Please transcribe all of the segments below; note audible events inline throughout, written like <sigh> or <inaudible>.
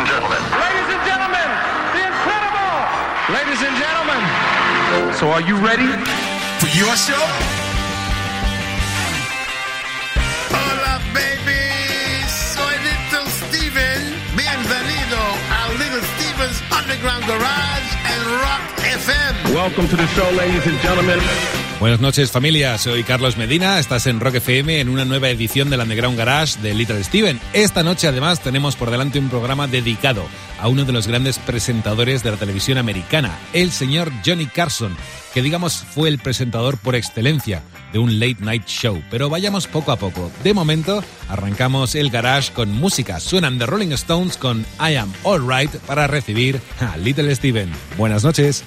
and gentlemen. Ladies and gentlemen, the incredible! Ladies and gentlemen, so are you ready? For your show? Hola, baby. Soy Little Steven. Bienvenido a Little Steven's Underground Garage and Rock FM. Welcome to the show, ladies and gentlemen. Buenas noches familia, soy Carlos Medina, estás en Rock FM en una nueva edición del Underground Garage de Little Steven. Esta noche además tenemos por delante un programa dedicado a uno de los grandes presentadores de la televisión americana, el señor Johnny Carson, que digamos fue el presentador por excelencia de un late night show. Pero vayamos poco a poco. De momento arrancamos el garage con música. Suenan The Rolling Stones con I Am Alright para recibir a Little Steven. Buenas noches.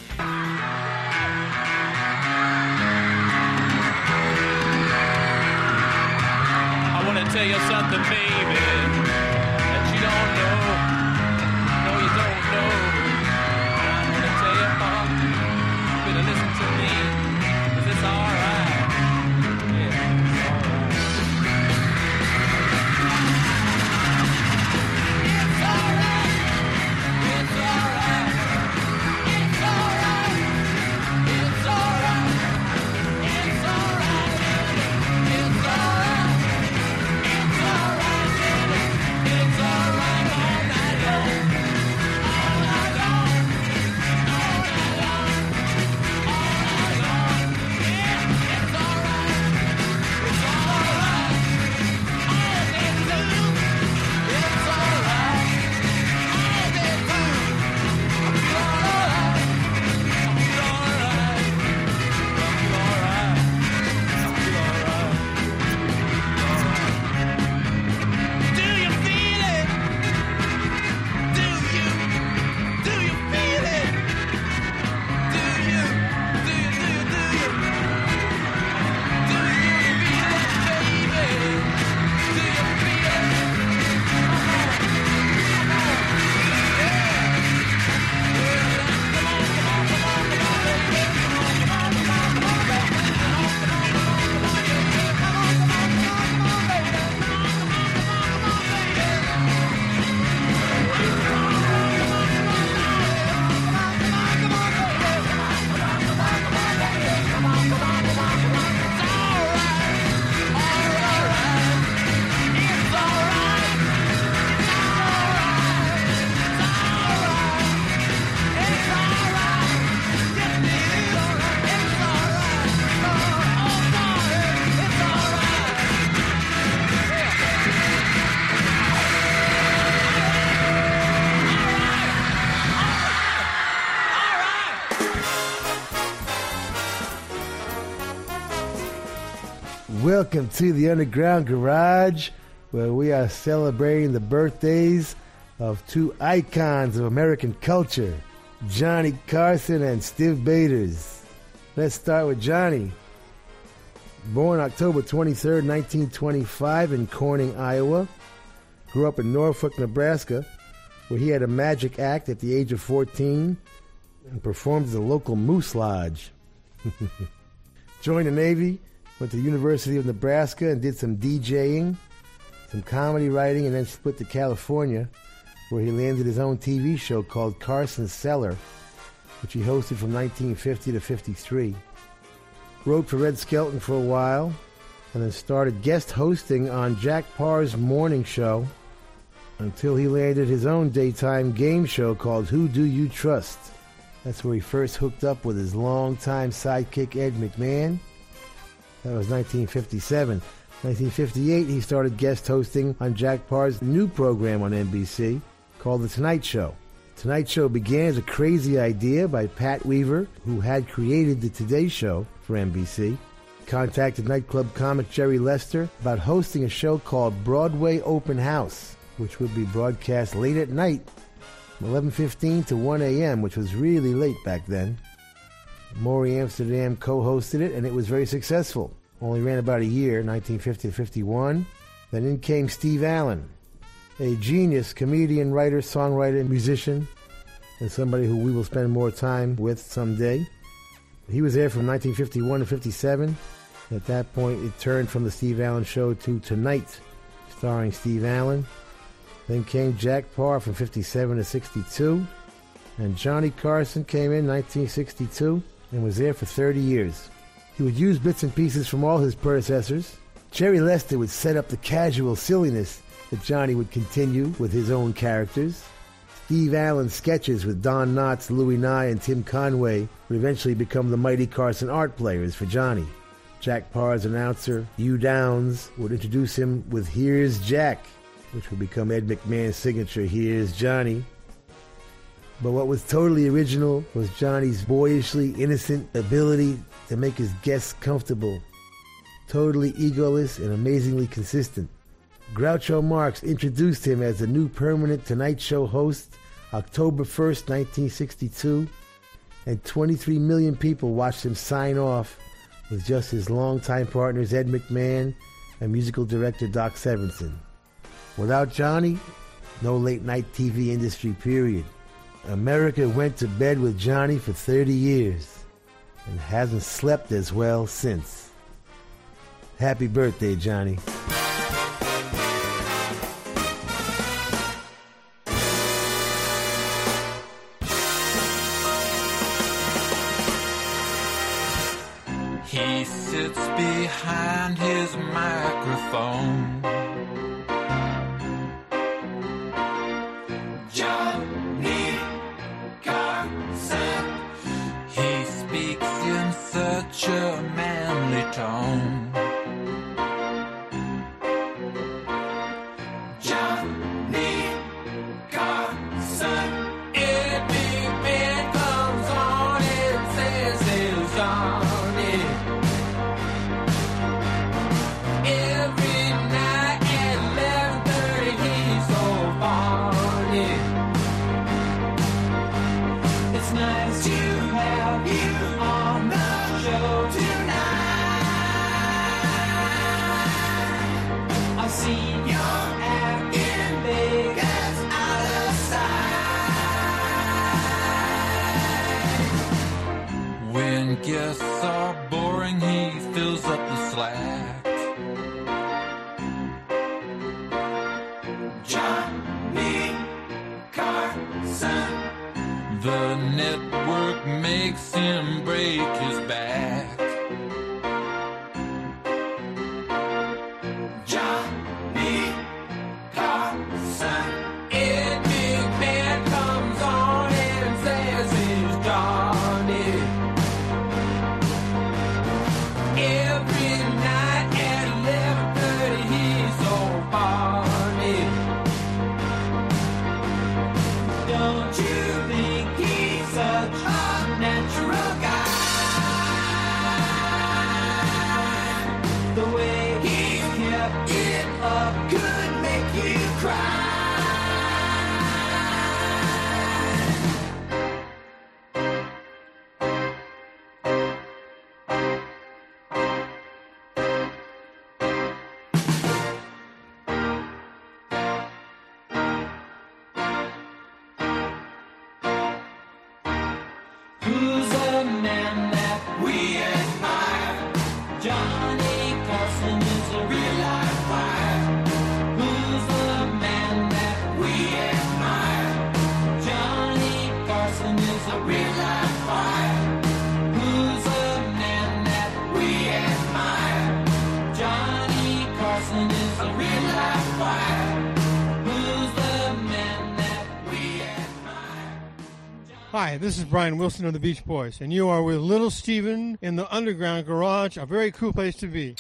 Welcome to the Underground Garage, where we are celebrating the birthdays of two icons of American culture, Johnny Carson and Stiv Bators. Let's start with Johnny. Born October 23, 1925, in Corning, Iowa. Grew up in Norfolk, Nebraska, where he had a magic act at the age of 14 and performed at the local Moose Lodge. <laughs> Joined the Navy, went to the University of Nebraska and did some DJing, some comedy writing, and then split to California, where he landed his own TV show called Carson's Cellar, which he hosted from 1950 to 53. Wrote for Red Skelton for a while, and then started guest hosting on Jack Paar's morning show until he landed his own daytime game show called Who Do You Trust? That's where he first hooked up with his longtime sidekick Ed McMahon. That was 1957. 1958, he started guest hosting on Jack Paar's new program on NBC called The Tonight Show. Tonight Show began as a crazy idea by Pat Weaver, who had created The Today Show for NBC. Contacted nightclub comic Jerry Lester about hosting a show called Broadway Open House, which would be broadcast late at night, from 11:15 to 1 a.m., which was really late back then. Morey Amsterdam co-hosted it, and it was very successful. Only ran about a year, 1950 to 51. Then in came Steve Allen, a genius comedian, writer, songwriter, musician, and somebody who we will spend more time with someday. He was there from 1951 to 57. At that point, it turned from the Steve Allen Show to Tonight, starring Steve Allen. Then came Jack Paar from 57 to 62. And Johnny Carson came in 1962 and was there for 30 years. He would use bits and pieces from all his predecessors. Jerry Lester would set up the casual silliness that Johnny would continue with his own characters. Steve Allen's sketches with Don Knotts, Louis Nye, and Tim Conway would eventually become the Mighty Carson art players for Johnny. Jack Paar's announcer, Hugh Downs, would introduce him with Here's Jack, which would become Ed McMahon's signature Here's Johnny. But what was totally original was Johnny's boyishly innocent ability to make his guests comfortable. Totally egoless and amazingly consistent. Groucho Marx introduced him as the new permanent Tonight Show host October 1st, 1962, and 23 million people watched him sign off with just his longtime partners Ed McMahon and musical director Doc Severinsen. Without Johnny, no late night TV industry, period. America went to bed with Johnny for 30 years and hasn't slept as well since. Happy birthday, Johnny. Guests are boring, he fills up the slack. Johnny Carson. The network makes him break his this is Brian Wilson of the Beach Boys, and you are with Little Steven in the Underground Garage, a very cool place to be.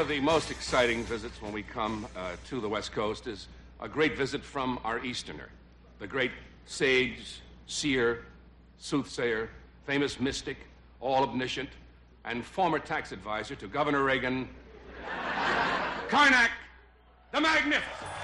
of the most exciting visits when we come uh, to the West Coast is a great visit from our Easterner, the great sage, seer, soothsayer, famous mystic, all omniscient, and former tax advisor to Governor Reagan, <laughs> Karnak the Magnificent.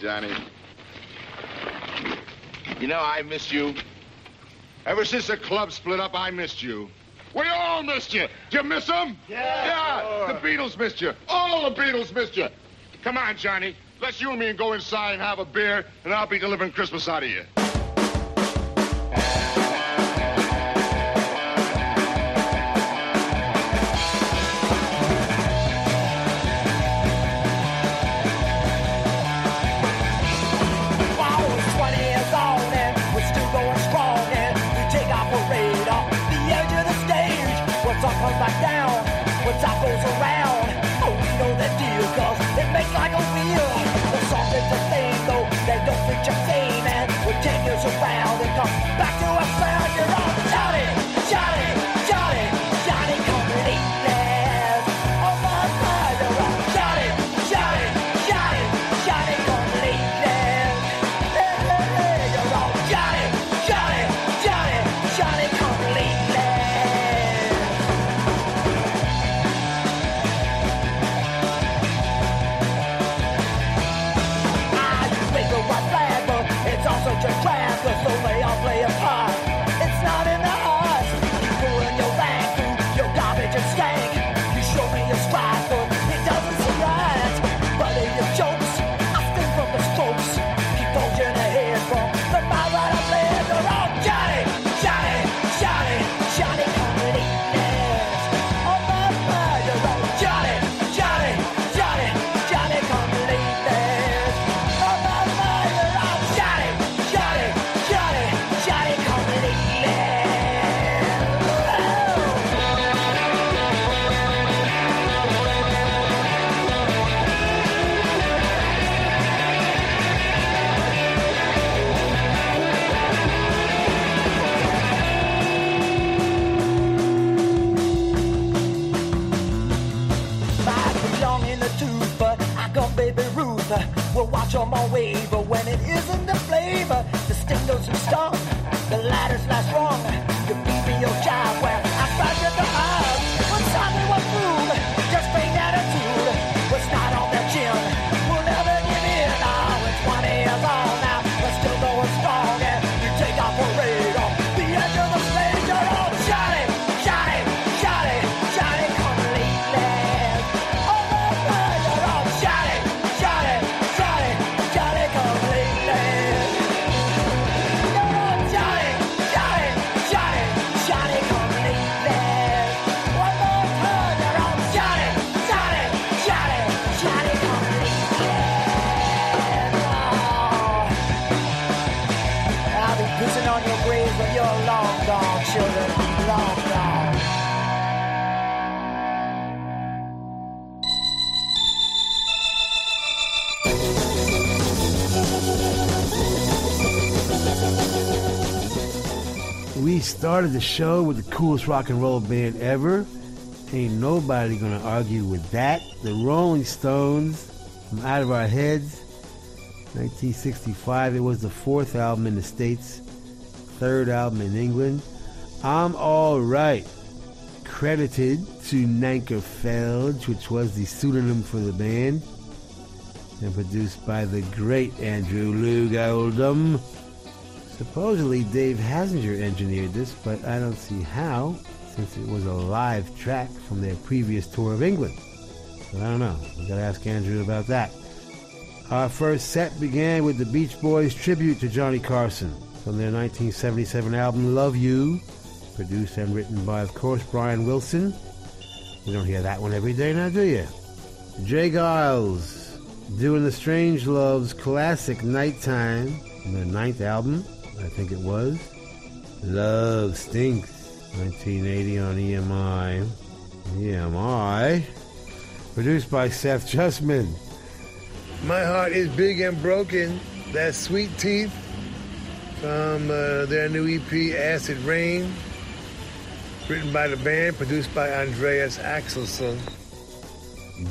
Johnny. You know, I missed you. Ever since the club split up, I missed you. We all missed you. Did you miss them? Yeah. Yeah. Sure. The Beatles missed you. All the Beatles missed you. Come on, Johnny. Let's you and me go inside and have a beer, and I'll be delivering Christmas out of you. What's up back down, what's up goes around. Oh, we know that deal cause it makes like a wheel. The song is the thing though, they don't think you're sane and we take us around and come back to a sound. You're all Johnny, Johnny, We started the show with the coolest rock and roll band ever. Ain't nobody gonna argue with that. The Rolling Stones from Out of Our Heads, 1965. It was the fourth album in the States, third album in England. I'm Alright, credited to Nanker Phelge, which was the pseudonym for the band, and produced by the great Andrew Loog Oldham. Supposedly Dave Hassinger engineered this, but I don't see how, since it was a live track from their previous tour of England. But I don't know. We gotta ask Andrew about that. Our first set began with the Beach Boys tribute to Johnny Carson from their 1977 album Love You, produced and written by, of course, Brian Wilson. You don't hear that one every day now, do you? J. Geils doing the Strangeloves classic Nighttime from their ninth album, I think it was. Love Stinks, 1980 on EMI. EMI. Produced by Seth Justman. My Heart is Big and Broken. That's Sweet Teeth from uh, their new EP, Acid Rain. Written by the band, produced by Andreas Axelson.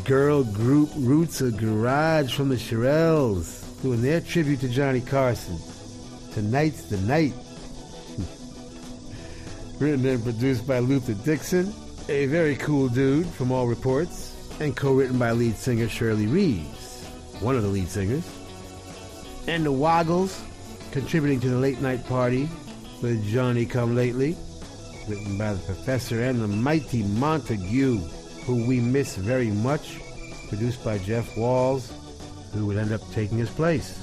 Girl group Roots of Garage from the Shirelles, doing their tribute to Johnny Carson. Tonight's the Night. <laughs> Written and produced by Luther Dixon, a very cool dude from all reports, and co-written by lead singer Shirley Reeves, one of the lead singers. And the Woggles, contributing to the late night party with Johnny Come Lately, written by the professor and the mighty Montague, who we miss very much, produced by Jeff Walls, who would end up taking his place.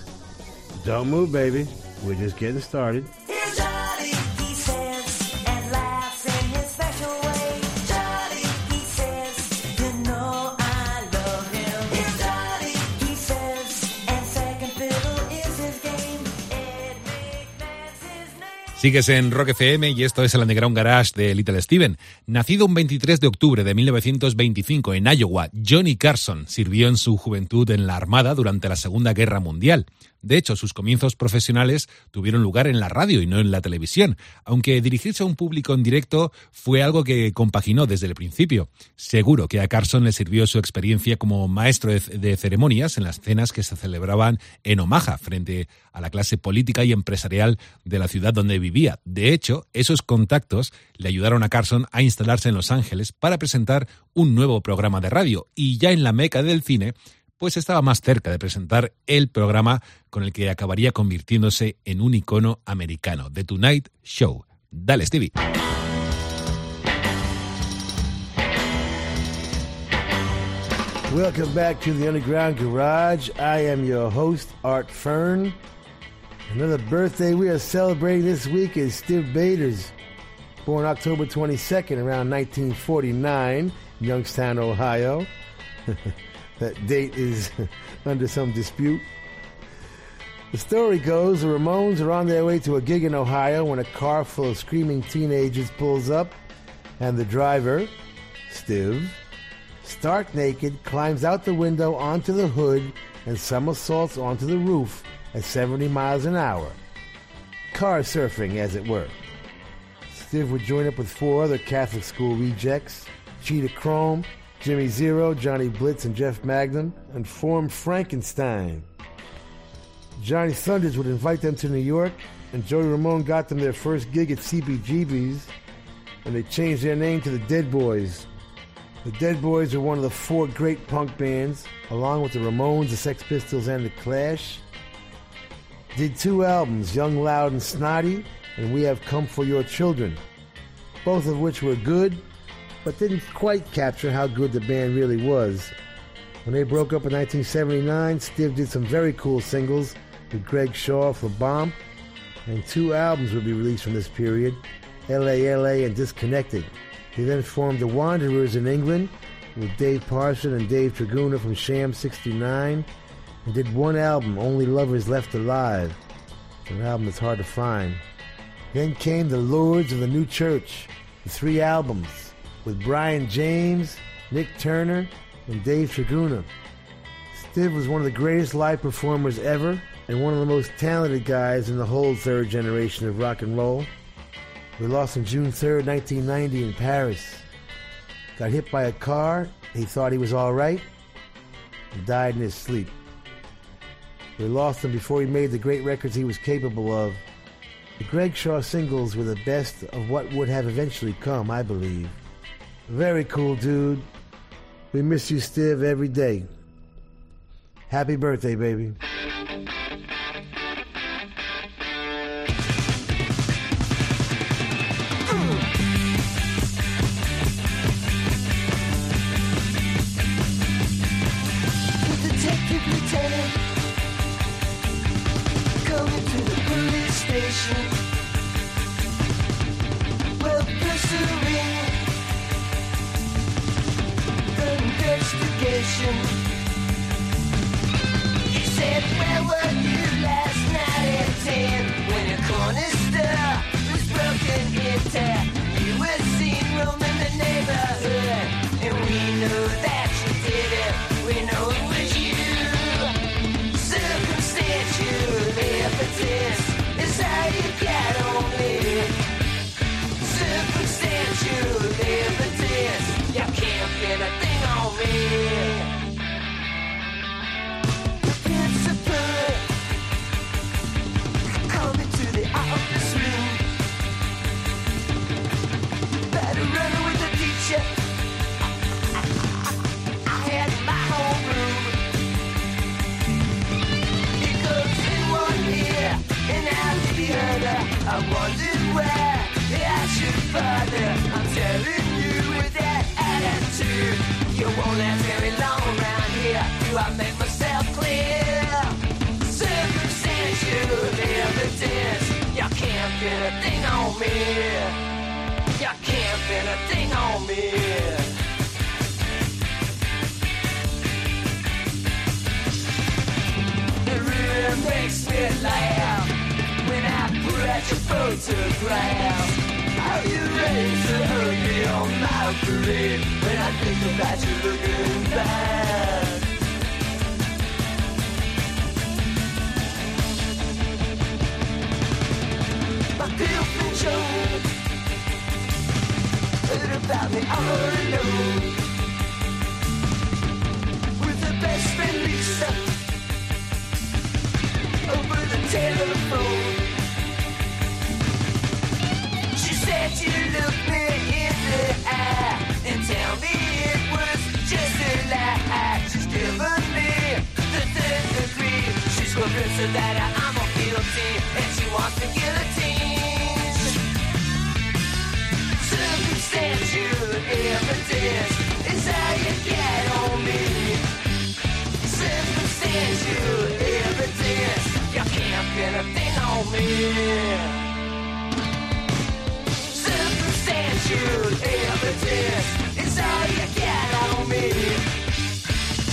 Don't move, baby. We're just getting started. Here's Johnny, he says, and laughs in his special way. Johnny, he says, you know I love him. Here's Johnny, he says, and second fiddle is his game. Ed McMahon's his name. Sigues en Rock FM y esto es el Underground Garage de Little Steven. Nacido un 23 de octubre de 1925 en Iowa, Johnny Carson sirvió en su juventud en la Armada durante la Segunda Guerra Mundial. De hecho, sus comienzos profesionales tuvieron lugar en la radio y no en la televisión, aunque dirigirse a un público en directo fue algo que compaginó desde el principio. Seguro que a Carson le sirvió su experiencia como maestro de, ceremonias en las cenas que se celebraban en Omaha frente a la clase política y empresarial de la ciudad donde vivía. De hecho, esos contactos le ayudaron a Carson a instalarse en Los Ángeles para presentar un nuevo programa de radio y ya en la meca del cine pues estaba más cerca de presentar el programa con el que acabaría convirtiéndose en un icono americano, The Tonight Show. Dale, Stevie. Welcome back to the Underground Garage. I am your host, Art Fern. Another birthday we are celebrating this week is Steve Baders, born October 22nd around 1949, Youngstown, Ohio. <laughs> that date is <laughs> under some dispute. The story goes the Ramones are on their way to a gig in Ohio when a car full of screaming teenagers pulls up, and the driver, Stiv, stark naked, climbs out the window onto the hood and somersaults onto the roof at 70 miles an hour. Car surfing, as it were. Stiv would join up with four other Catholic school rejects Cheetah Chrome, Jimmy Zero, Johnny Blitz, and Jeff Magnum, and form Frankenstein. Johnny Thunders would invite them to New York, and Joey Ramone got them their first gig at CBGB's, and they changed their name to the Dead Boys. The Dead Boys are one of the four great punk bands, along with the Ramones, the Sex Pistols, and the Clash. Did two albums, Young, Loud, and Snotty, and We Have Come for Your Children, both of which were good, but didn't quite capture how good the band really was. When they broke up in 1979, Steve did some very cool singles with Greg Shaw for Bomp, and two albums would be released from this period, LA LA and Disconnected. He then formed the Wanderers in England with Dave Parson and Dave Tregunna from Sham 69 and did one album, Only Lovers Left Alive, an album that's hard to find. Then came the Lords of the New Church, the three albums with Brian James, Nick Turner, and Dave Tregunna. Steve was one of the greatest live performers ever and one of the most talented guys in the whole third generation of rock and roll. We lost him June 3rd, 1990 in Paris. Got hit by a car, he thought he was all right, and died in his sleep. We lost him before he made the great records he was capable of. The Greg Shaw singles were the best of what would have eventually come, I believe. Very cool dude. We miss you, Steve, every day. Happy birthday, baby. Investigation. He said, Where were you last night at 10 when corner store was broken into? You were seen roaming the neighborhood, and we know that you did it. We know it was you. Circumstantial evidence is how you get on me. Circumstantial evidence, you can't get a where I should bother. I'm telling you with that attitude, you won't last very long around here. Do I make myself clear? Evidence, you can't a thing on me. You can't pin a thing on me. Photograph. How you ready to hurt me on my parade when I think about you looking back? Girlfriend Joe heard about me all alone with her best friend Lisa over the telephone. She's convinced that I'm a guilty and she wants me guillotine. Circumstantial evidence is how you get on me. Circumstantial evidence, you can't pin a thing on me. Circumstantial evidence is all you get on me.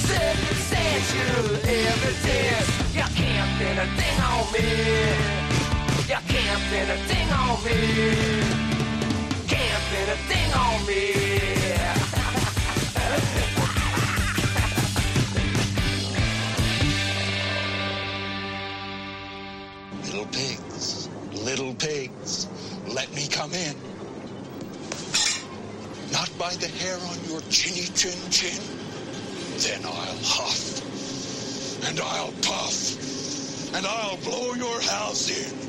Circumstantial evidence, you can't pin a thing on me. You can't pin a thing on me. Can't pin a thing on me. Little pigs, little pigs, let me come in. By the hair on your chinny chin chin. Then I'll huff, and I'll puff, and I'll blow your house in.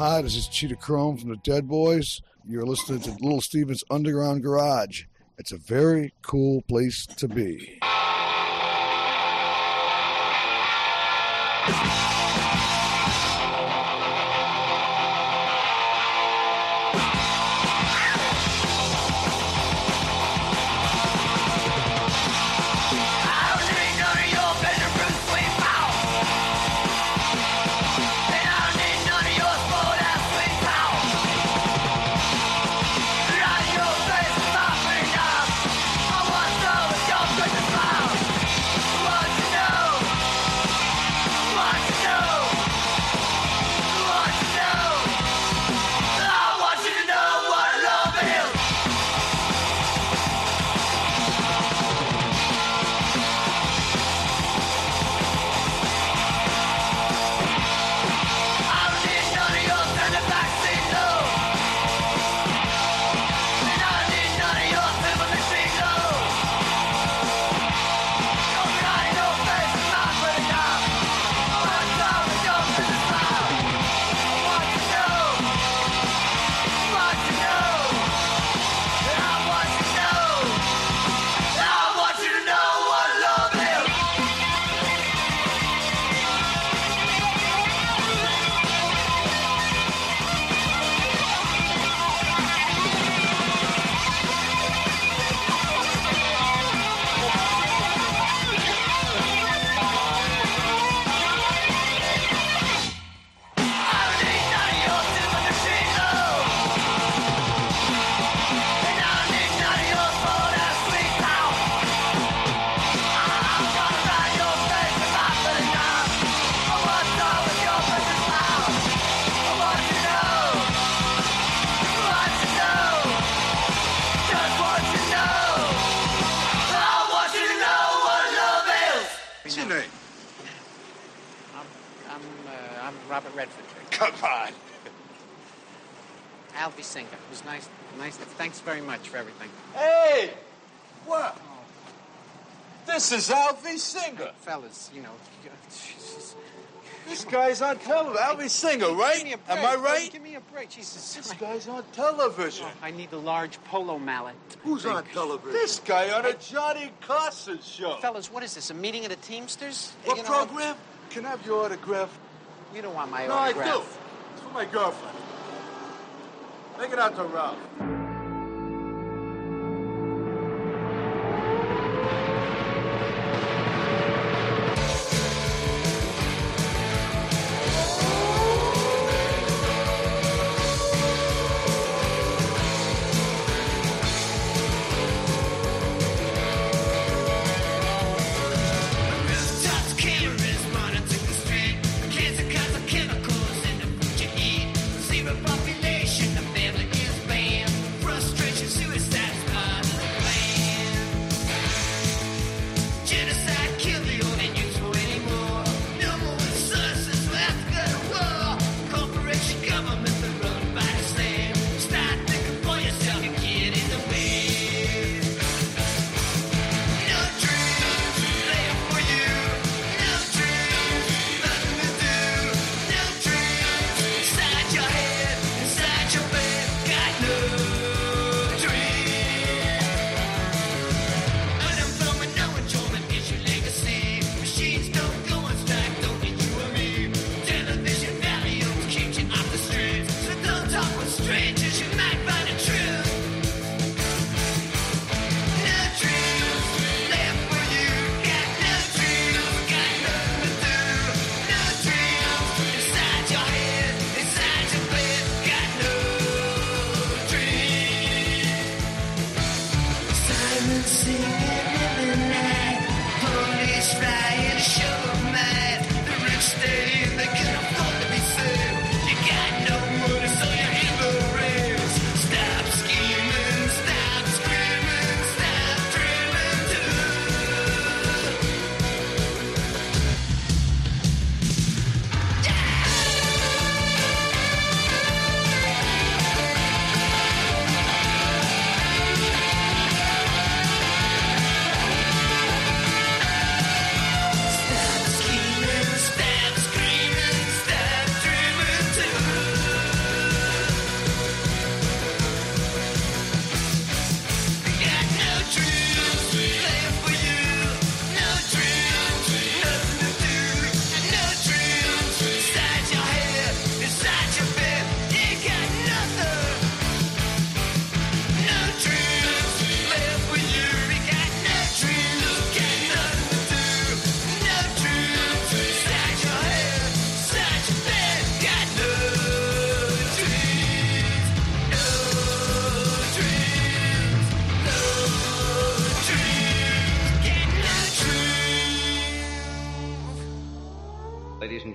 Hi, this is Cheetah Chrome from the Dead Boys. You're listening to Little Steven's Underground Garage. It's a very cool place to be. Nice. Nice. Thanks very much for everything. Hey! What? This is Alfie Singer. Fellas, you know. Jesus. <laughs> This guy's on television. Alfie Singer, right? Give me a break. Am I right? Give me a break. Jesus. This guy's on television. Oh, I need the large polo mallet. Who's on television? This guy on a Johnny Carson show. Fellas, what is this? A meeting of the Teamsters? What You know, program? Can I have your autograph? You don't want my no, autograph. I do. It's for my girlfriend. Make it out to Ralph.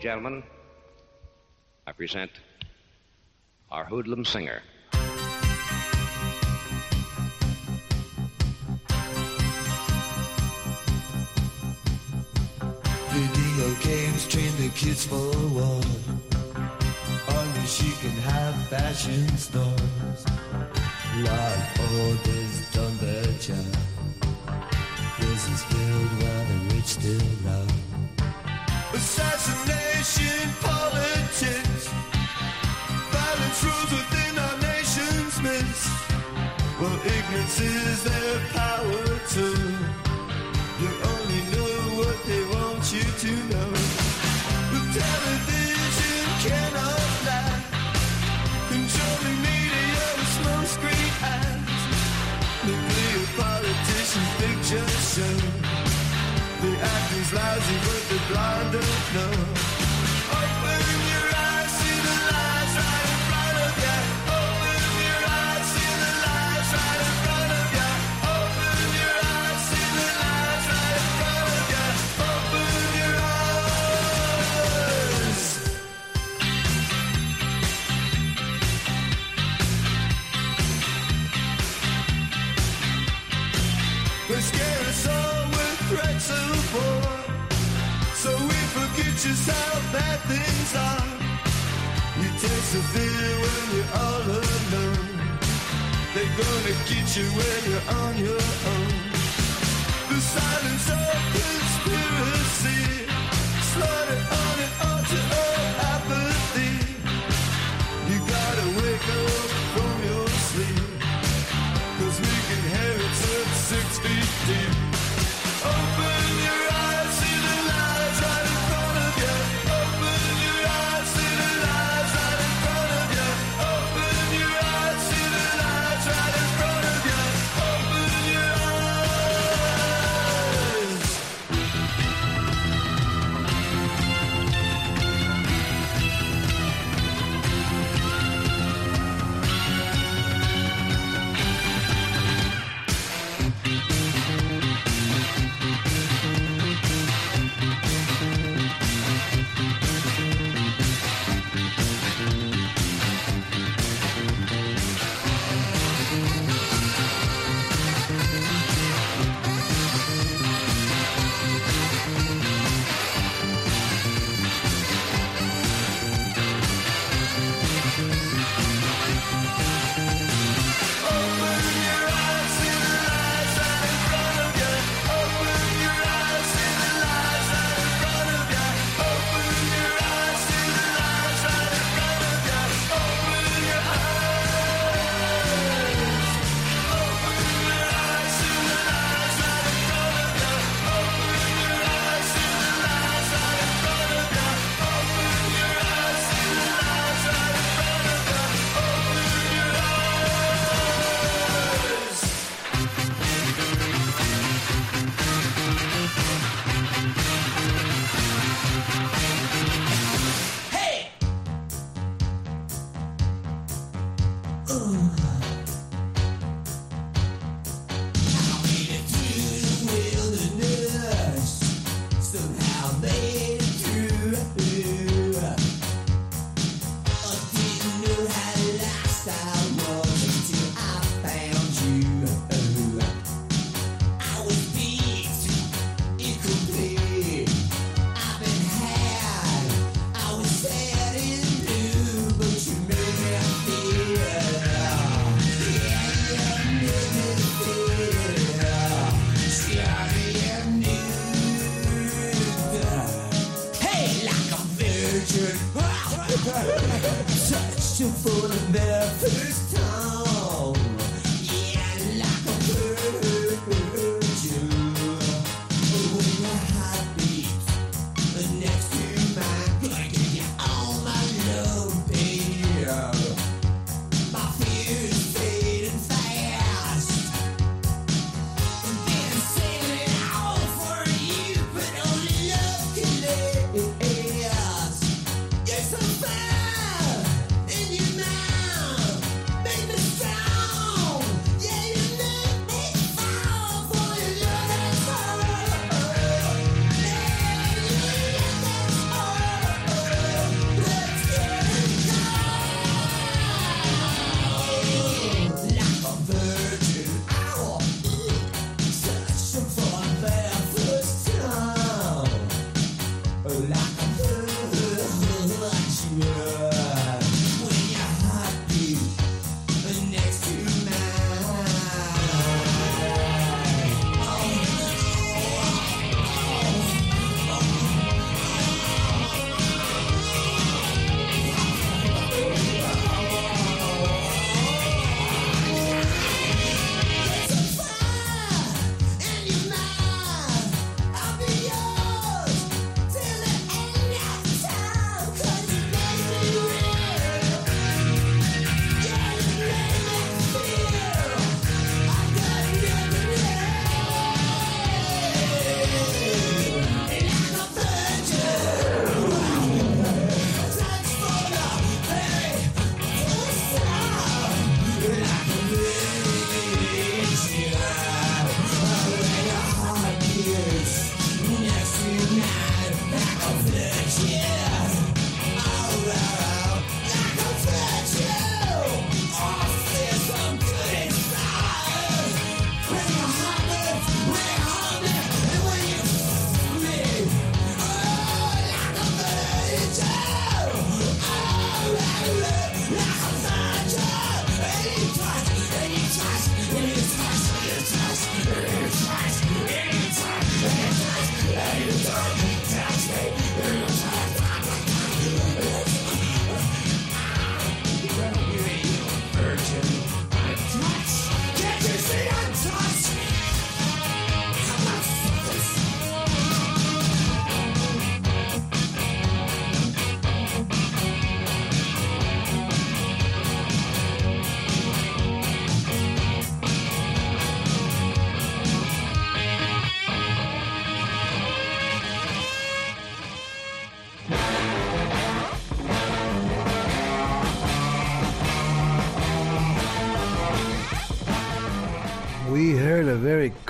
Gentlemen, I present our hoodlum singer. Video games train the kids for war. Only she can have fashion stores. And order's done their job. Prisons filled while the rich still rob. Assassination politics. Violence rules within our nation's midst. Well, ignorance is their power too. You only know what they want you to know. The television cannot lie. Media smoke screen show. The acting's lousy, but the blind don't know. How bad things are. You taste the fear when you're all alone. They're gonna get you when you're on your own. The silence of conspiracy. Slaughter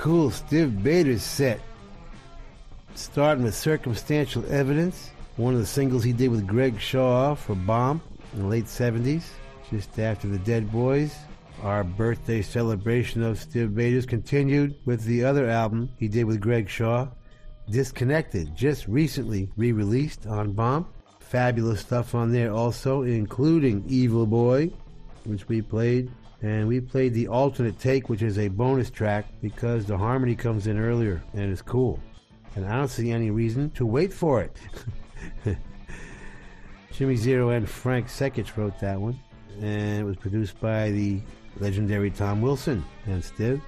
cool Stiv Bators set. Starting with Circumstantial Evidence, one of the singles he did with Greg Shaw for Bomp in the late 70s, just after the Dead Boys. Our birthday celebration of Stiv Bators continued with the other album he did with Greg Shaw, Disconnected, just recently re released on Bomp. Fabulous stuff on there also, including Evil Boy, which we played. And we played the alternate take, which is a bonus track because the harmony comes in earlier and it's cool. And I don't see any reason to wait for it. <laughs> Jimmy Zero and Frank Secich wrote that one. And it was produced by the legendary Tom Wilson and Stiv.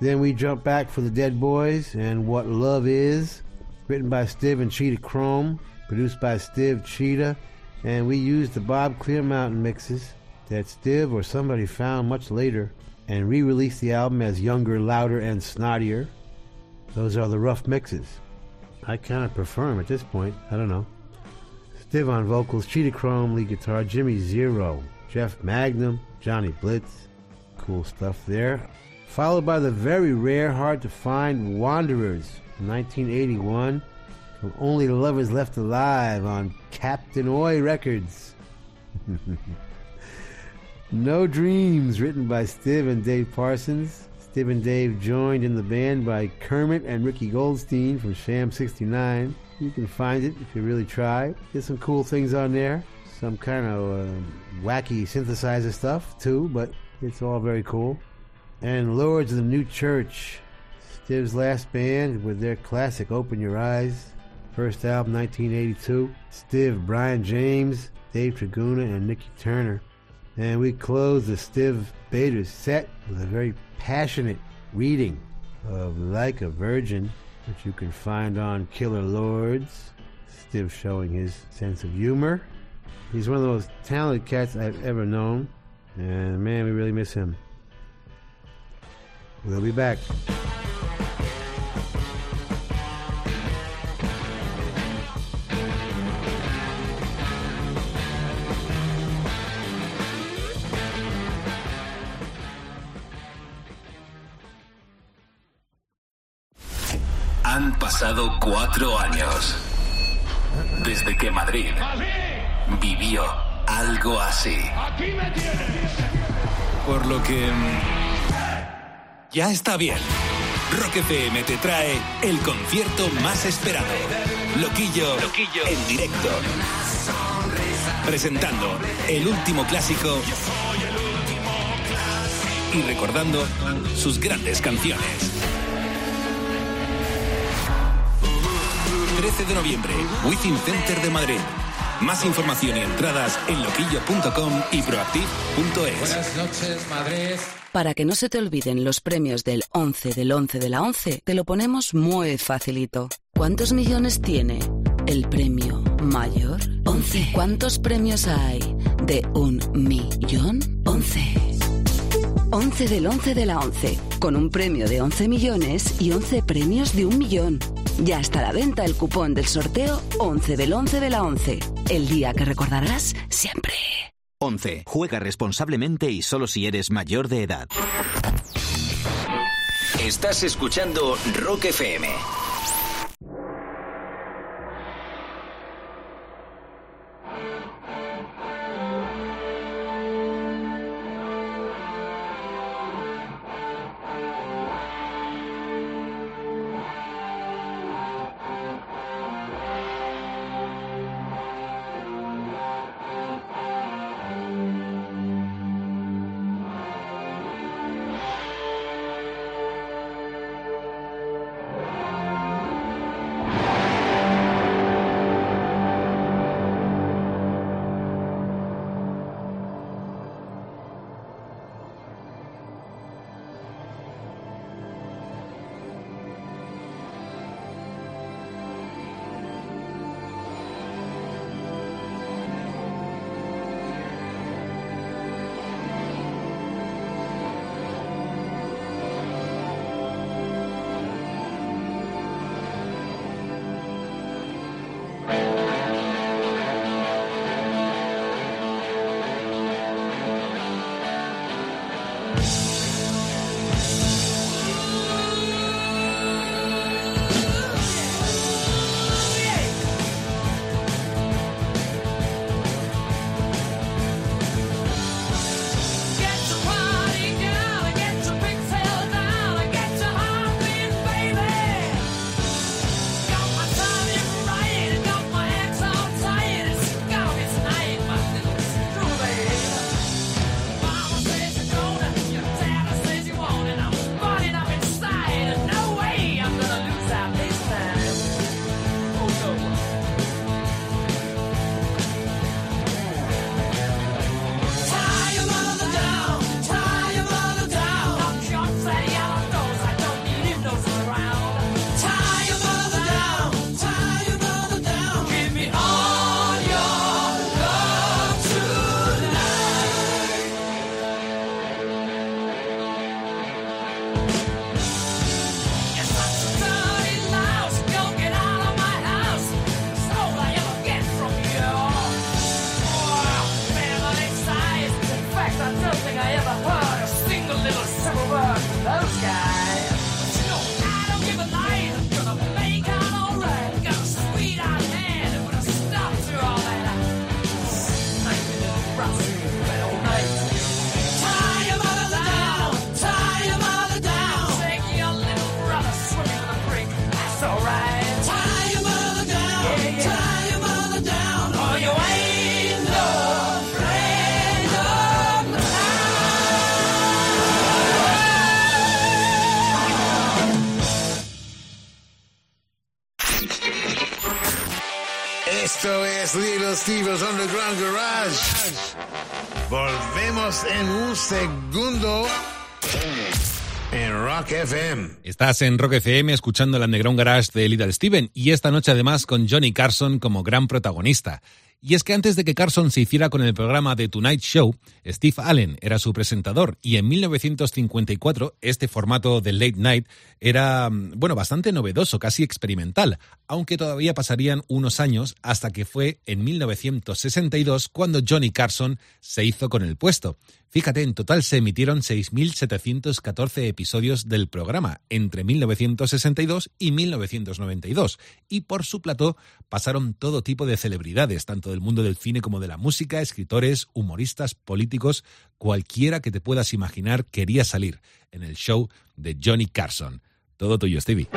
Then we jump back for the Dead Boys and What Love Is, written by Stiv and Cheetah Chrome, produced by Stiv Cheetah, and we used the Bob Clearmountain mixes that Stiv or somebody found much later and re released the album as Younger, Louder, and Snottier. Those are the rough mixes. I kind of prefer them at this point. I don't know. Stiv on vocals, Cheetah Chrome, lead guitar, Jimmy Zero, Jeff Magnum, Johnny Blitz. Cool stuff there. Followed by the very rare, hard to find Wanderers from 1981 from Only the Lovers Left Alive on Captain Oi Records. <laughs> no Dreams, written by Stiv and Dave Parsons. Stiv and Dave joined in the band by Kermit and Ricky Goldstein from Sham 69. You can find it if you really try. There's some cool things on there. Some kind of uh, wacky synthesizer stuff too, but it's all very cool. And Lords of the New Church, Stiv's last band with their classic Open Your Eyes. First album 1982. Stiv, Brian James, Dave Tregunna, and Nicky Turner. And we close the Stiv Bators set with a very passionate reading of Like a Virgin, which you can find on Killer Lords. Stiv showing his sense of humor. He's one of those talented cats I've ever known. And man, we really miss him. We'll be back. Pasado cuatro años desde que Madrid vivió algo así. Por lo que... mm, Ya está bien. Rock FM te trae el concierto más esperado. Loquillo, en directo. Presentando el último clásico y recordando sus grandes canciones. 13 de noviembre, Within Center de Madrid. Más información y entradas en loquillo.com y proactive.es. Buenas noches, Madrid. Para que no se te olviden los premios del 11 del 11 de la 11, te lo ponemos muy facilito. ¿Cuántos millones tiene el premio mayor? 11. ¿Cuántos premios hay de un millón? 11. 11 del 11 de la 11, con un premio de 11 millones y 11 premios de un millón. Ya está a la venta el cupón del sorteo 11 del 11 de la 11, el día que recordarás siempre. 11. Juega responsablemente y solo si eres mayor de edad. Estás escuchando Rock FM. Es Little Steve's Underground Garage. Volvemos en un segundo en Rock FM. Estás en Rock FM escuchando el Underground Garage de Little Steven y esta noche además con Johnny Carson como gran protagonista. Y es que antes de que Carson se hiciera con el programa The Tonight Show, Steve Allen era su presentador y en 1954 este formato de Late Night era, mm, bueno, bastante novedoso, casi experimental, aunque todavía pasarían unos años hasta que fue en 1962 cuando Johnny Carson se hizo con el puesto. Fíjate, en total se emitieron 6.714 episodios del programa entre 1962 y 1992. Y por su plató pasaron todo tipo de celebridades, tanto del mundo del cine como de la música, escritores, humoristas, políticos, cualquiera que te puedas imaginar quería salir en el show de Johnny Carson. Todo tuyo, Stevie.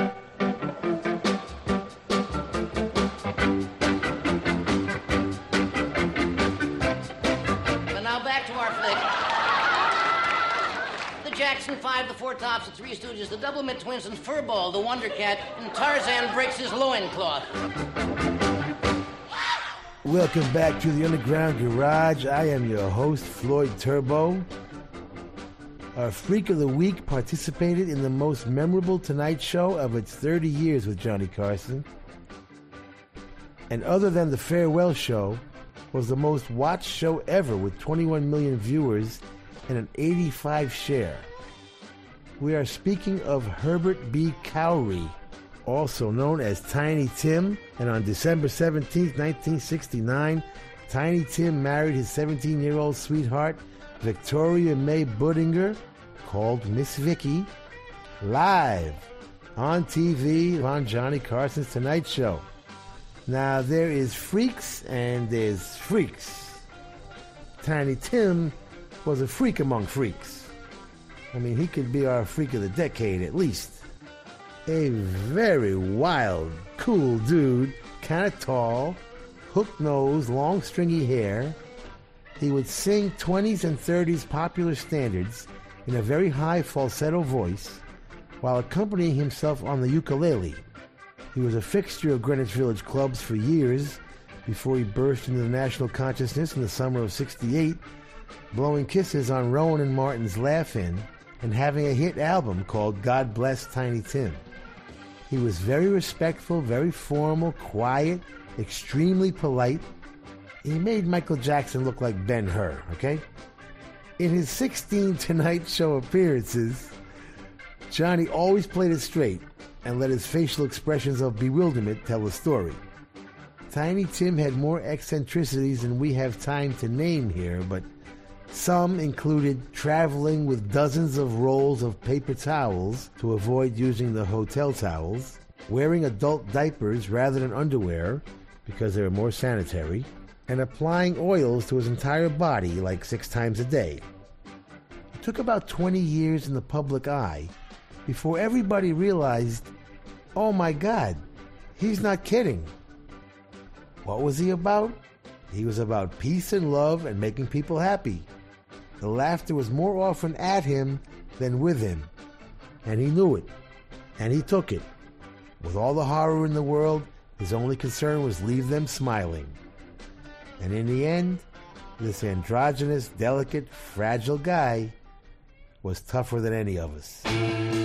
Jackson Five, the Four Tops, the Three Stooges, the Double Mid Twins, and Furball, the Wonder Cat, and Tarzan breaks his loincloth. Welcome back to the Underground Garage. I am your host, Floyd Turbo. Our Freak of the Week participated in the most memorable Tonight Show of its 30 years with Johnny Carson. And other than the Farewell Show, was the most watched show ever with 21 million viewers and an 85 share. We are speaking of Herbert B. Khaury, also known as Tiny Tim, and on December 17, 1969, Tiny Tim married his 17 year old sweetheart, Victoria May Budinger, called Miss Vicky, live on TV on Johnny Carson's Tonight Show. Now, there is freaks and there's freaks. Tiny Tim was a freak among freaks. I mean, he could be our freak of the decade at least. A very wild, cool dude, kind of tall, hook nose, long stringy hair. He would sing 20s and 30s popular standards in a very high falsetto voice while accompanying himself on the ukulele. He was a fixture of Greenwich Village clubs for years before he burst into the national consciousness in the summer of 68, blowing kisses on Rowan and Martin's Laugh In and having a hit album called God Bless Tiny Tim. He was very respectful, very formal, quiet, extremely polite. He made Michael Jackson look like Ben Hur, okay? In his 16 Tonight Show appearances, Johnny always played it straight and let his facial expressions of bewilderment tell the story. Tiny Tim had more eccentricities than we have time to name here, but some included traveling with dozens of rolls of paper towels to avoid using the hotel towels, wearing adult diapers rather than underwear because they were more sanitary, and applying oils to his entire body like six times a day. It took about 20 years in the public eye before everybody realized, oh my God, he's not kidding. What was he about? He was about peace and love and making people happy. The laughter was more often at him than with him. And he knew it. And he took it. With all the horror in the world, his only concern was leave them smiling. And in the end, this androgynous, delicate, fragile guy was tougher than any of us.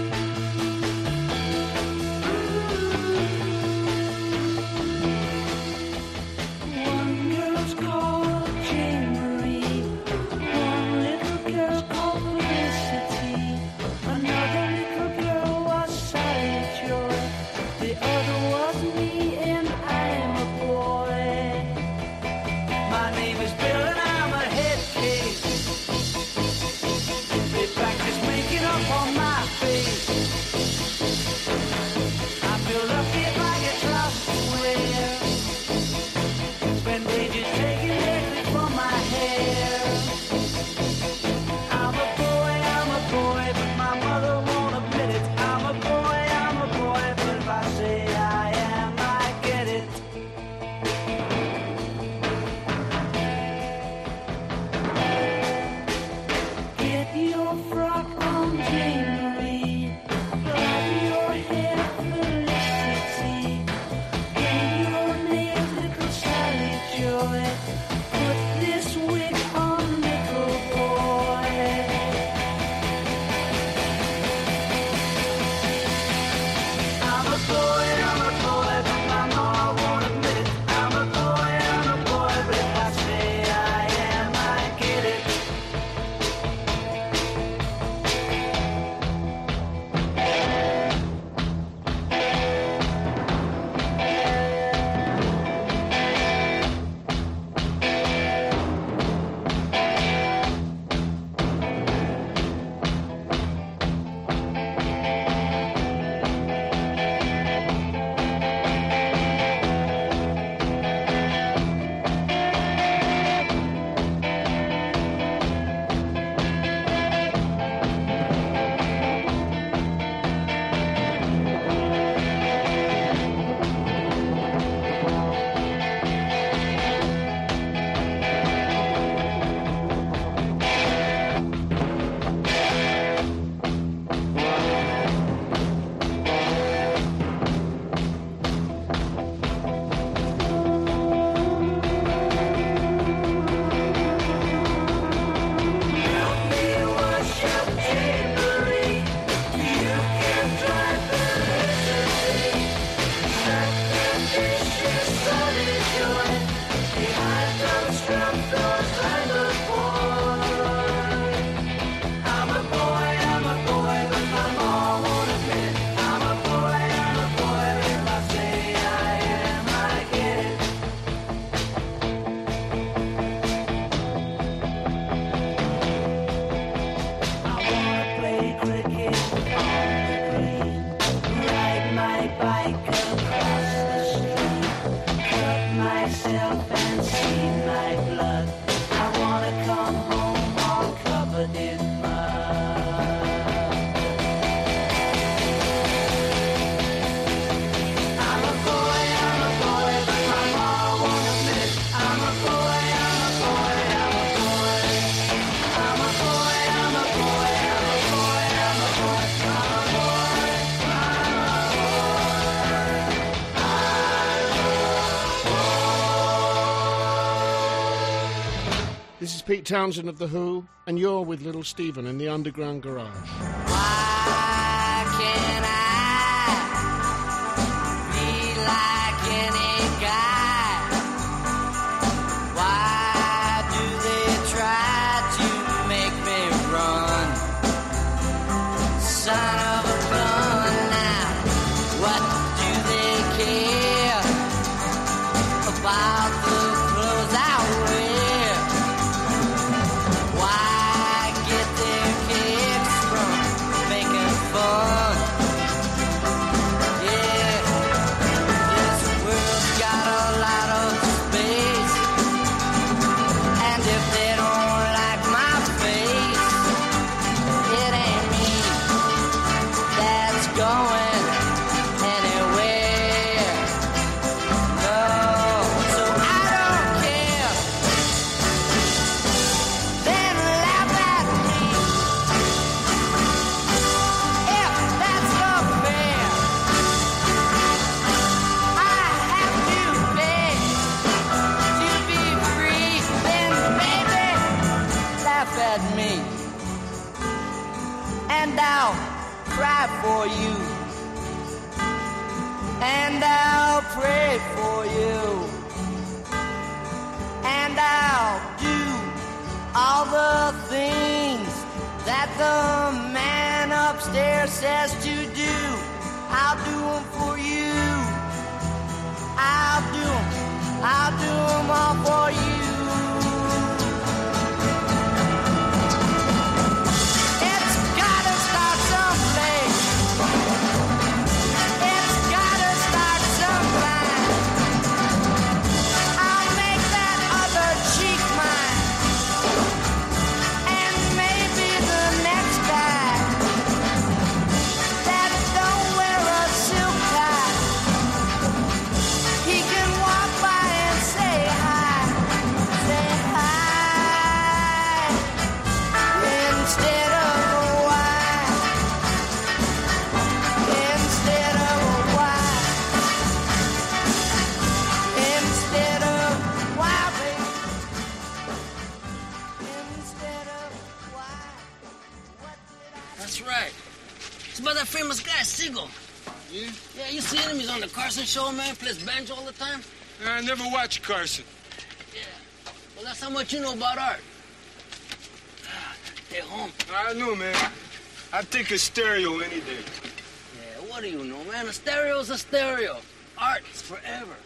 Pete Townshend of The Who, and you're with Little Steven in the Underground Garage. Why can't I? Carson show, man? Plays banjo all the time? I never watch Carson. Yeah. Well, that's how much you know about art. Ah, hey, home. I know, man. I take a stereo any day. Yeah, what do you know, man? A stereo's a stereo. Art's forever.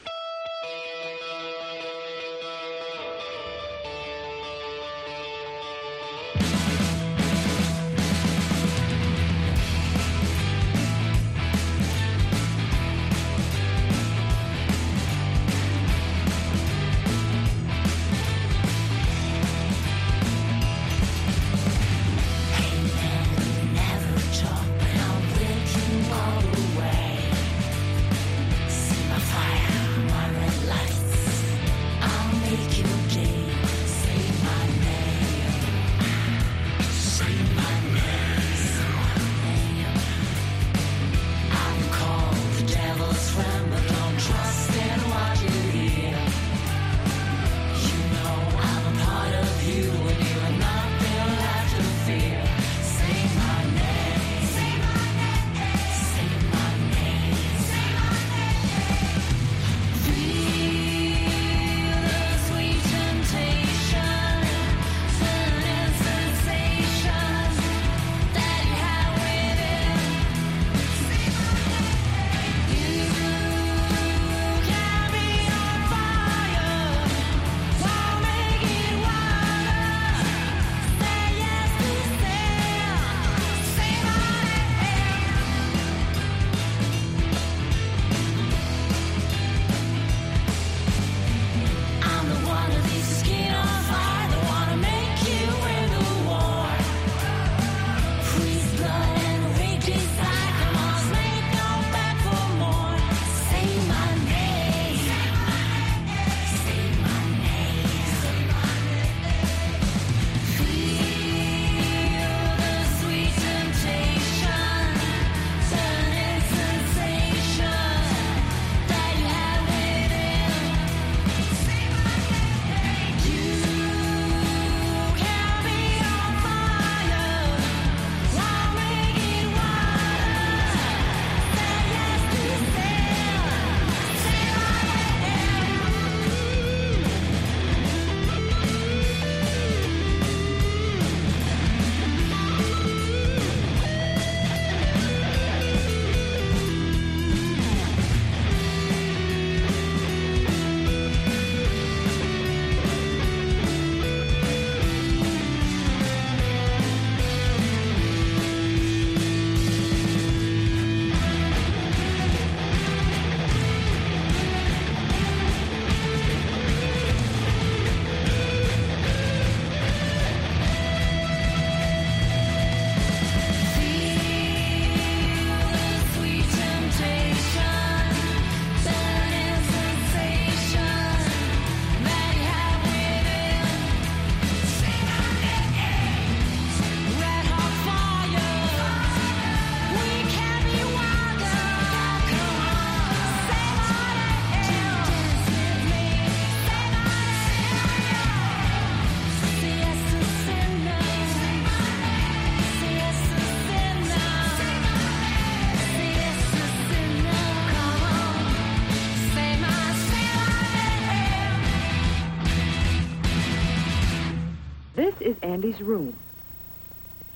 Andy's room.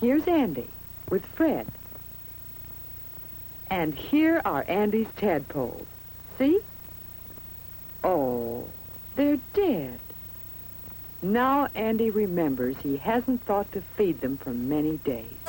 Here's Andy with Fred. And here are Andy's tadpoles. See? Oh, they're dead. Now Andy remembers he hasn't thought to feed them for many days.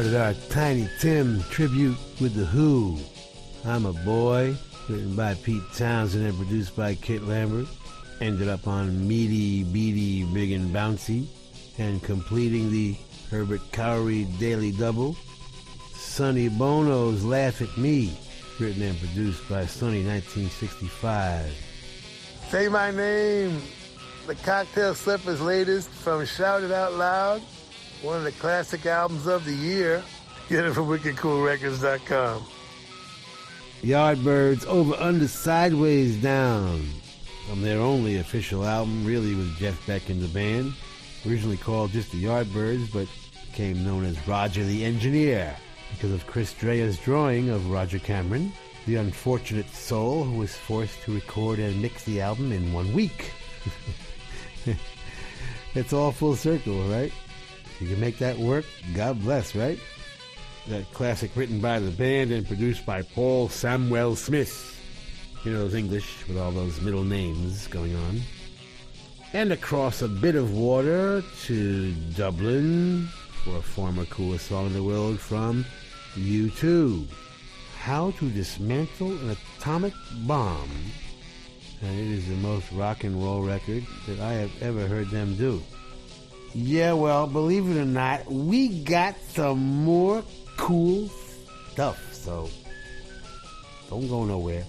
Started our Tiny Tim tribute with The Who. I'm a Boy, written by Pete Townshend and produced by Kit Lambert. Ended up on Meaty, Beaty, Big and Bouncy. And completing the Herbert Khaury Daily Double, Sonny Bono's Laugh at Me, written and produced by Sonny 1965. Say my name. The Cocktail Slippers latest from Shout It Out Loud, one of the classic albums of the year. Get it from wickedcoolrecords.com. Yardbirds over under sideways down from their only official album, really with Jeff Beck in the band. Originally called just the Yardbirds, but became known as Roger the Engineer because of Chris Dreja's drawing of Roger Cameron, the unfortunate soul who was forced to record and mix the album in one week. <laughs> it's all full circle, right? You can make that work, God bless, right? That classic written by the band and produced by Paul Samwell-Smith. You know, those English with all those middle names going on. And across a bit of water to Dublin for a former coolest song in the world from U2. How to Dismantle an Atomic Bomb. And it is the most rock and roll record that I have ever heard them do. Yeah, well, believe it or not, we got some more cool stuff, so don't go nowhere.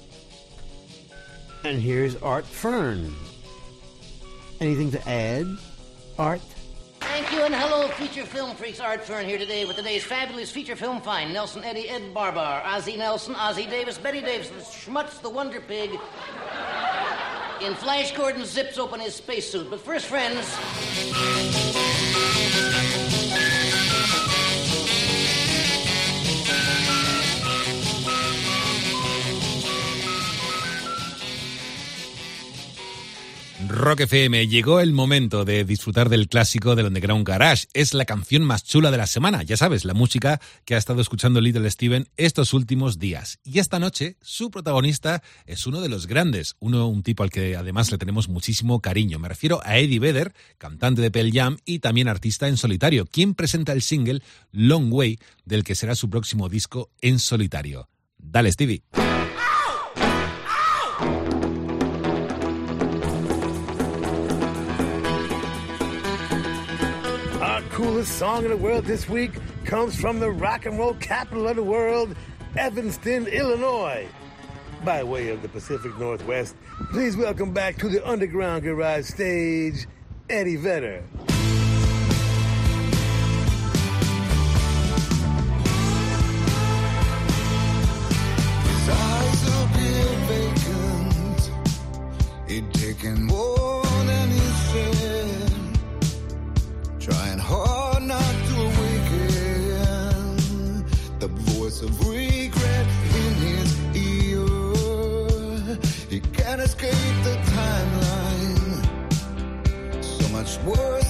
And here's Art Fern. Anything to add, Art? Thank you and hello, feature film freaks. Art Fern here today with today's fabulous feature film find. Nelson Eddy, Ed Barbar, Ozzie Nelson, Ozzie Davis, Bette Davis, Schmutz the Wonder Pig. In Flash Gordon zips open his spacesuit. But first, friends. Thank you. Rock FM, llegó el momento de disfrutar del clásico del Underground Garage. Es la canción más chula de la semana, ya sabes, la música que ha estado escuchando Little Steven estos últimos días. Y esta noche, su protagonista es uno de los grandes, uno, un tipo al que además le tenemos muchísimo cariño. Me refiero a Eddie Vedder, cantante de Pearl Jam y también artista en solitario, quien presenta el single Long Way, del que será su próximo disco en solitario. Dale, Stevie. Coolest song in the world this week comes from the rock and roll capital of the world, Evanston, Illinois. By way of the Pacific Northwest, please welcome back to the Underground Garage stage, Eddie Vedder. Of regret in his ear. He can't escape the timeline. So much worse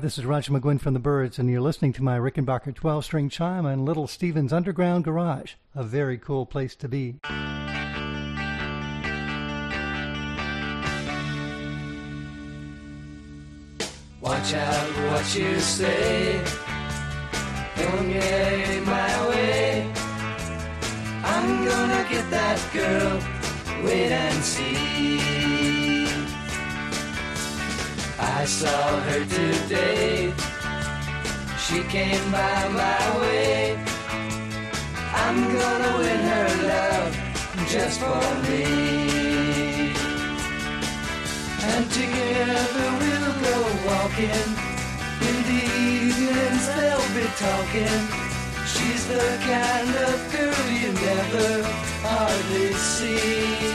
this is Roger McGuinn from the Byrds, and you're listening to my Rickenbacker 12 string chime on Little Steven's Underground Garage. A very cool place to be. Watch out what you say. Don't get in my way. I'm gonna get that girl. Wait and see. I saw her today. She came by my way. I'm gonna win her love just for me. And together we'll go walking. In the evenings they'll be talking. She's the kind of girl you never hardly see.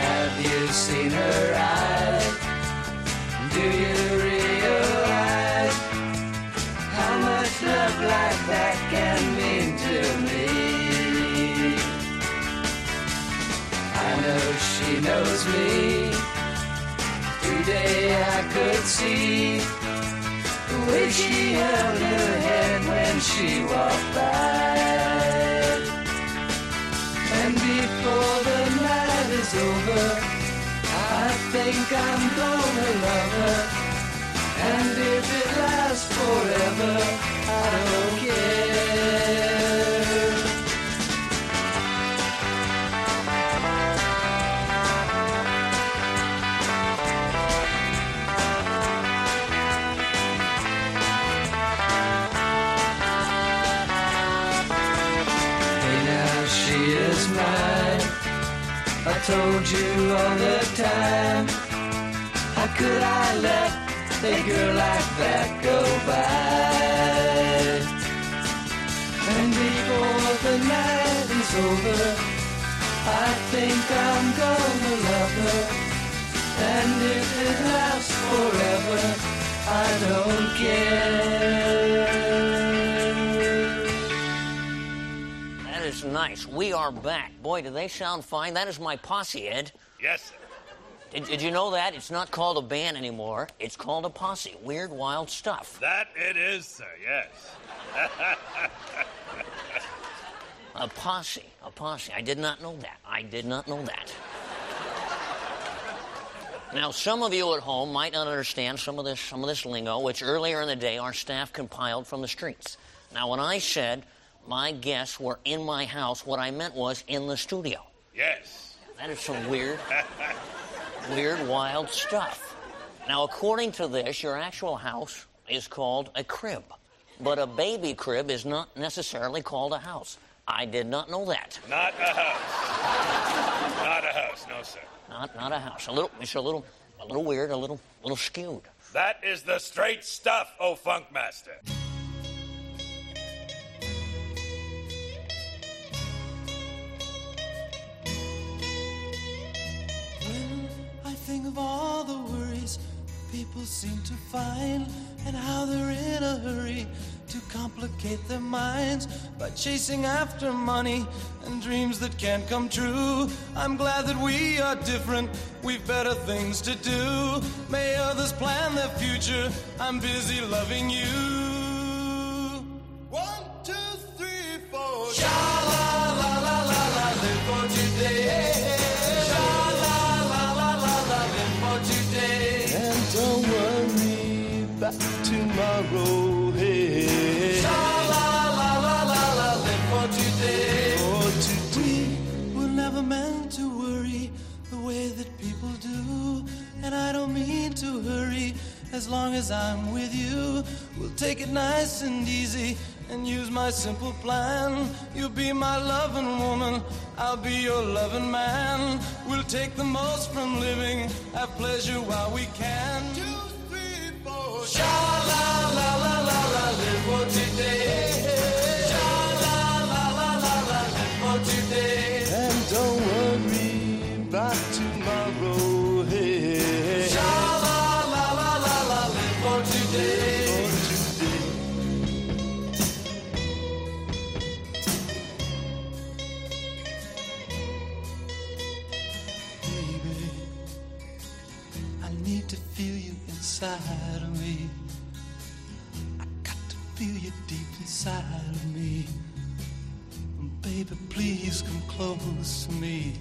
Have you seen her eyes? Do you realize how much love like that can mean to me? I know she knows me. Today I could see the way she held her head when she walked by. And before the night is over, I think I'm gonna love her. And if it lasts forever, I don't care. Told you all the time. How could I let a girl like that go by? And before the night is over, I think I'm gonna love her. And if it lasts forever, I don't care. Is nice. We are back. Boy, do they sound fine. That is my posse, Ed. Yes, sir. Did, did you know that? It's not called a band anymore. It's called a posse. Weird, wild stuff. That it is, sir, yes. A posse. A posse. I did not know that. I did not know that. Now, some of you at home might not understand some of this, some of this lingo, which earlier in the day our staff compiled from the streets. Now, when I said my guests were in my house, what I meant was in the studio. yes. That is some weird, <laughs> weird, wild stuff. Now, according to this, your actual house is called a crib, but a baby crib is not necessarily called a house. I did not know that. Not a house. Not a house, no, sir. Not, not a house. A little, it's a little, a little weird, a little, little skewed. That is the straight stuff, oh funk think of all the worries people seem to find and how they're in a hurry to complicate their minds by chasing after money and dreams that can't come true. I'm glad that we are different, we've better things to do. May others plan their future, I'm busy loving you. One, two, three, four. Sha la la la la la, live for today. For today, we're never meant to worry the way that people do, and I don't mean to hurry. As long as I'm with you, we'll take it nice and easy and use my simple plan. You'll be my loving woman, I'll be your loving man. We'll take the most from living, have pleasure while we can. Sha la la la la la, live for today. Please come close to me.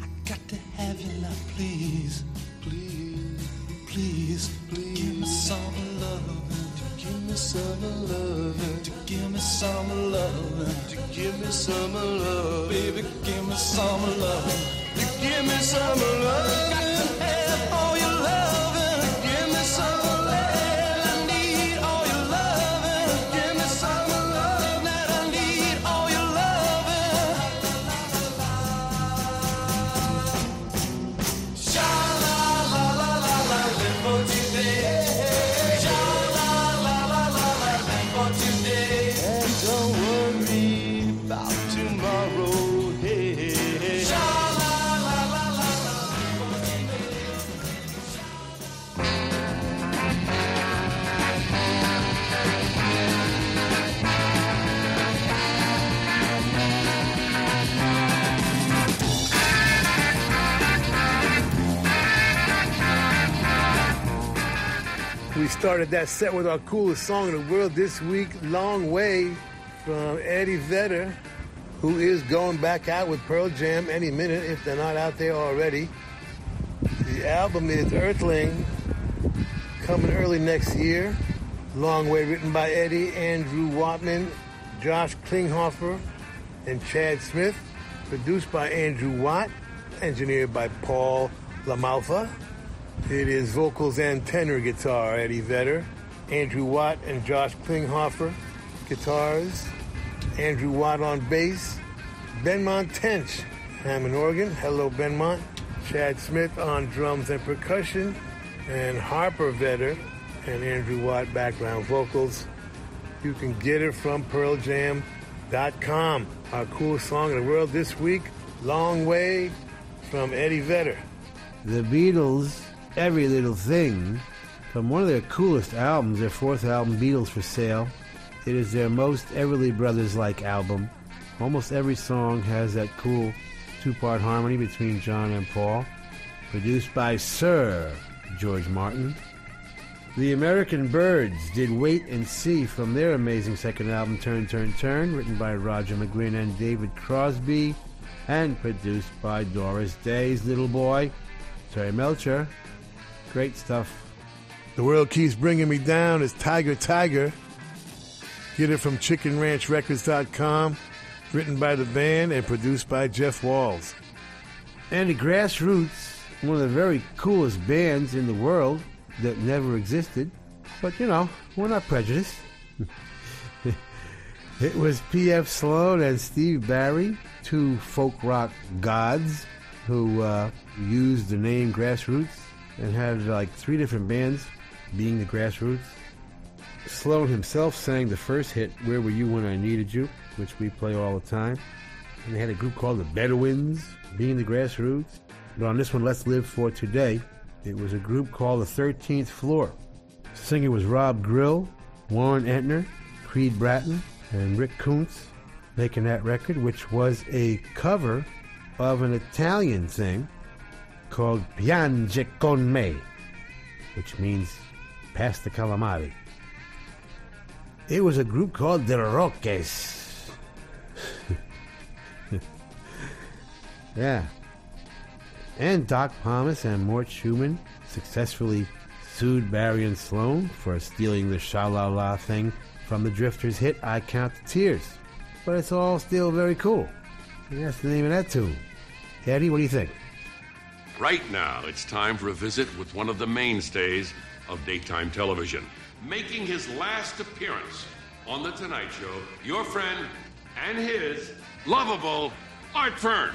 I got to have you now, please. Please, please, please. Give me some love. To give me some love. To give me some love. To give me some love. Baby, give me some love. To give me some love. Got to have all your started that set with our coolest song in the world this week, Long Way, from Eddie Vedder, who is going back out with Pearl Jam any minute if they're not out there already. The album is Earthling, coming early next year. Long Way, written by Eddie, Andrew Watman, Josh Klinghoffer, and Chad Smith. Produced by Andrew Watt, engineered by Paul LaMalfa. It is vocals and tenor guitar, Eddie Vedder, Andrew Watt and Josh Klinghoffer, guitars, Andrew Watt on bass, Benmont Tench, Hammond organ, hello Benmont, Chad Smith on drums and percussion, and Harper Vedder and Andrew Watt background vocals. You can get it from PearlJam.com. Our coolest song in the world this week, Long Way from Eddie Vedder. The Beatles, Every Little Thing, from one of their coolest albums, their fourth album, Beatles for Sale. It is their most Everly Brothers like album. Almost every song has that cool two part harmony between John and Paul. Produced by Sir George Martin. The American Byrds did Wait and See from their amazing second album, Turn, Turn, Turn, written by Roger McGuinn and David Crosby, and produced by Doris Day's little boy, Terry Melcher. Great stuff. The world keeps bringing me down is Tiger Tiger. Get it from chickenranchrecords.com, written by the band and produced by Jeff Walls. And the Grassroots, one of the very coolest bands in the world that never existed. But, you know, we're not prejudiced. <laughs> it was P.F. Sloan and Steve Barri, two folk rock gods who uh, used the name Grassroots and had like three different bands being the Grassroots. Sloan himself sang the first hit, Where Were You When I Needed You, which we play all the time. And they had a group called the Bedouins, being the Grassroots. But on this one, Let's Live for Today, it was a group called the 13th Floor. The singer was Rob Grill, Warren Entner, Creed Bratton, and Rick Coonce making that record, which was a cover of an Italian thing called Piange con me, which means pass the calamari. It was a group called the Rokes. <laughs> yeah. And Doc Pomus and Mort Shuman successfully sued Barri and Sloan for stealing the Sha La La thing from the Drifters' hit I Count the Tears. But it's all still very cool. That's the name of that tune. Eddie, what do you think? Right now, it's time for a visit with one of the mainstays of daytime television. Making his last appearance on The Tonight Show, your friend and his lovable Art Fern.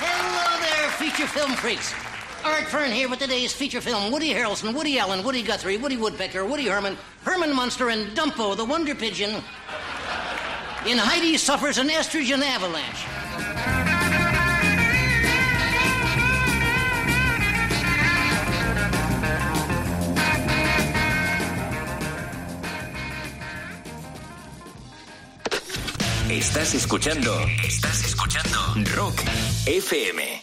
Hello there, feature film freaks. Art Fern here with today's feature film Woody Harrelson, Woody Allen, Woody Guthrie, Woody Woodpecker, Woody Herman, Herman Munster, and Dumpo, the Wonder Pigeon. In Heidi suffers an estrogen avalanche. Estás escuchando. Estás escuchando. Rock FM.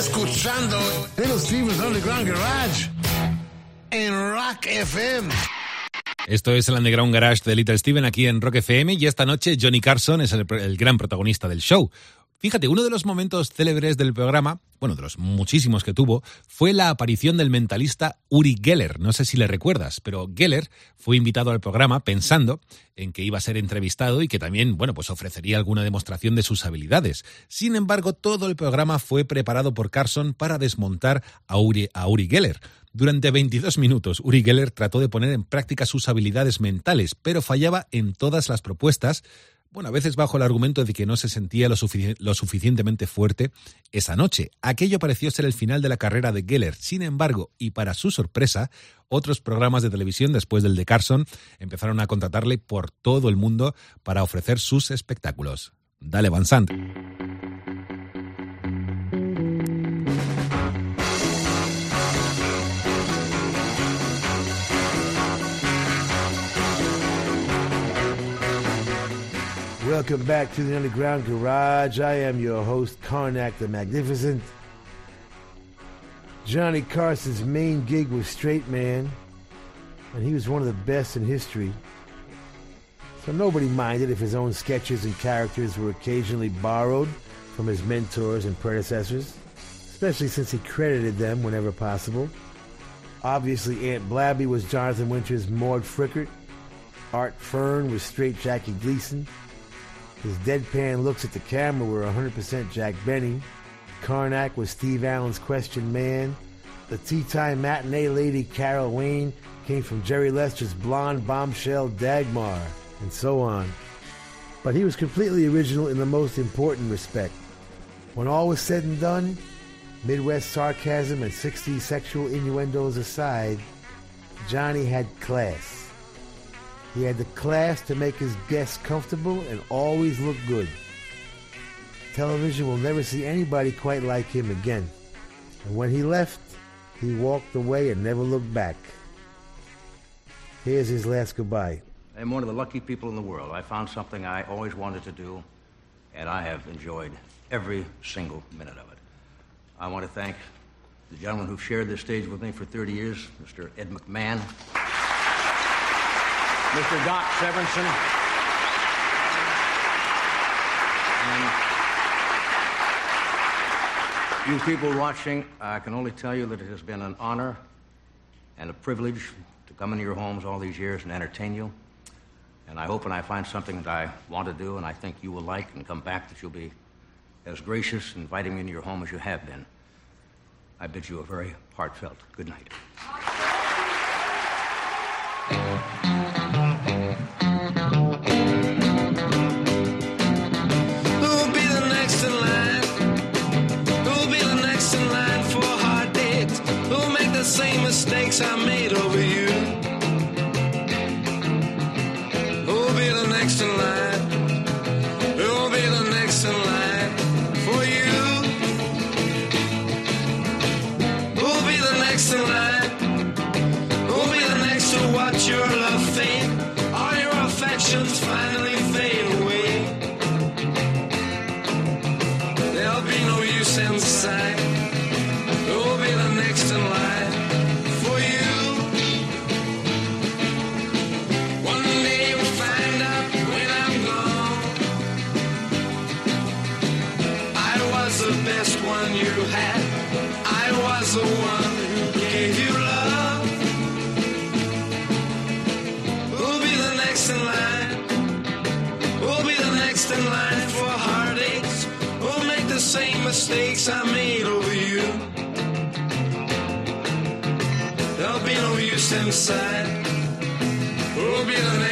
Escuchando Little Steven's Underground Garage en Rock FM. Esto es el Underground Garage de Little Steven aquí en Rock FM y esta noche Johnny Carson es el, el gran protagonista del show. Fíjate, uno de los momentos célebres del programa, bueno, de los muchísimos que tuvo, fue la aparición del mentalista Uri Geller. No sé si le recuerdas, pero Geller fue invitado al programa pensando en que iba a ser entrevistado y que también, bueno, pues ofrecería alguna demostración de sus habilidades. Sin embargo, todo el programa fue preparado por Carson para desmontar a Uri, a Uri Geller. Durante 22 minutos, Uri Geller trató de poner en práctica sus habilidades mentales, pero fallaba en todas las propuestas Bueno, a veces bajo el argumento de que no se sentía lo, lo suficientemente fuerte esa noche. Aquello pareció ser el final de la carrera de Geller. Sin embargo, y para su sorpresa, otros programas de televisión después del de Carson empezaron a contratarle por todo el mundo para ofrecer sus espectáculos. Dale, Van Sant. Welcome back to the Underground Garage. I am your host, Karnak the Magnificent. Johnny Carson's main gig was Straight Man, and he was one of the best in history. So nobody minded if his own sketches and characters were occasionally borrowed from his mentors and predecessors, especially since he credited them whenever possible. Obviously, Aunt Blabby was Jonathan Winters' Maude Frickert. Art Fern was straight Jackie Gleason. His deadpan looks at the camera were 100% Jack Benny. Karnak was Steve Allen's question man. The tea time matinee lady Carol Wayne came from Jerry Lester's blonde bombshell Dagmar, and so on. But he was completely original in the most important respect. When all was said and done, Midwest sarcasm and 60s sexual innuendos aside, Johnny had class. He had the class to make his guests comfortable and always look good. Television will never see anybody quite like him again. And when he left, he walked away and never looked back. Here's his last goodbye. I'm one of the lucky people in the world. I found something I always wanted to do, and I have enjoyed every single minute of it. I want to thank the gentleman who shared this stage with me for 30 years, Mr. Ed McMahon, Mr. Doc Severinsen, and you people watching. I can only tell you that it has been an honor and a privilege to come into your homes all these years and entertain you. And I hope when I find something that I want to do and I think you will like and come back that you'll be as gracious inviting me into your home as you have been. I bid you a very heartfelt good night. Mistakes I made over you? There'll be no use inside. Who'll be the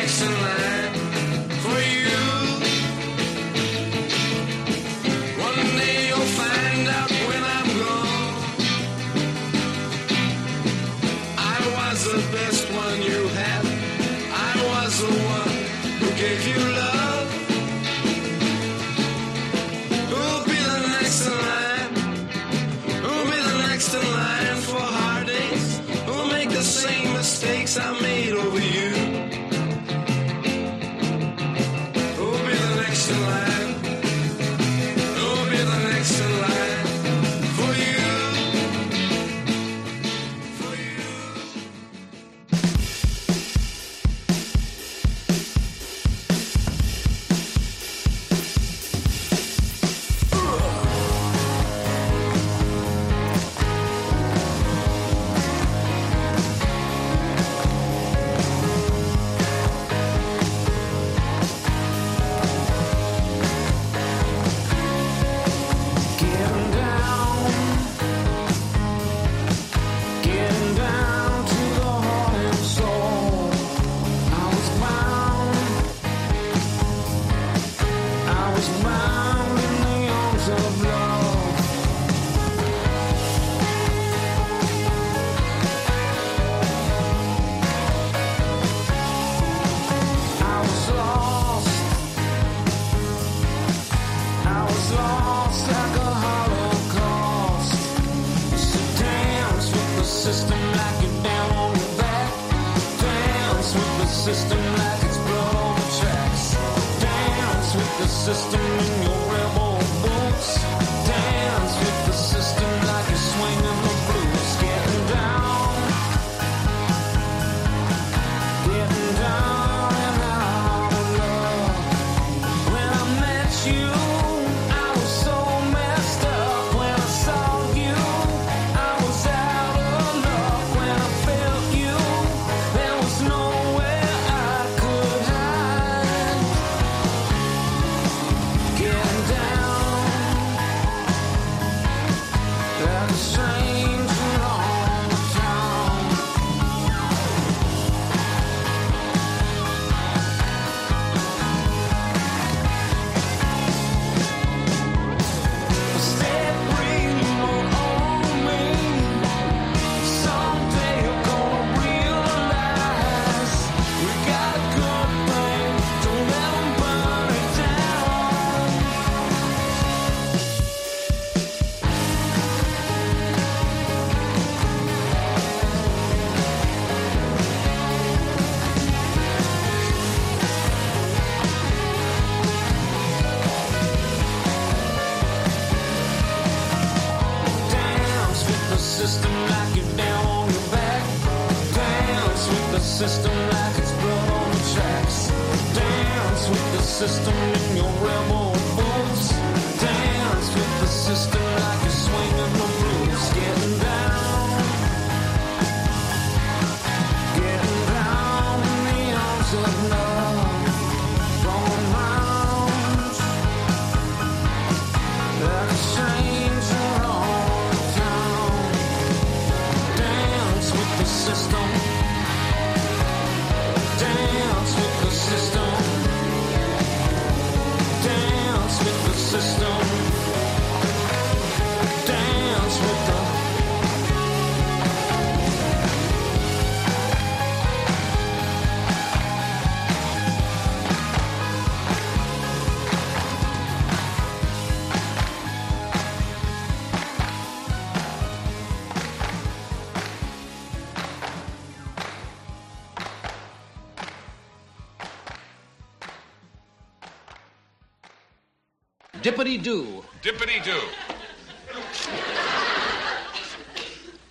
dippity do. Dippity do.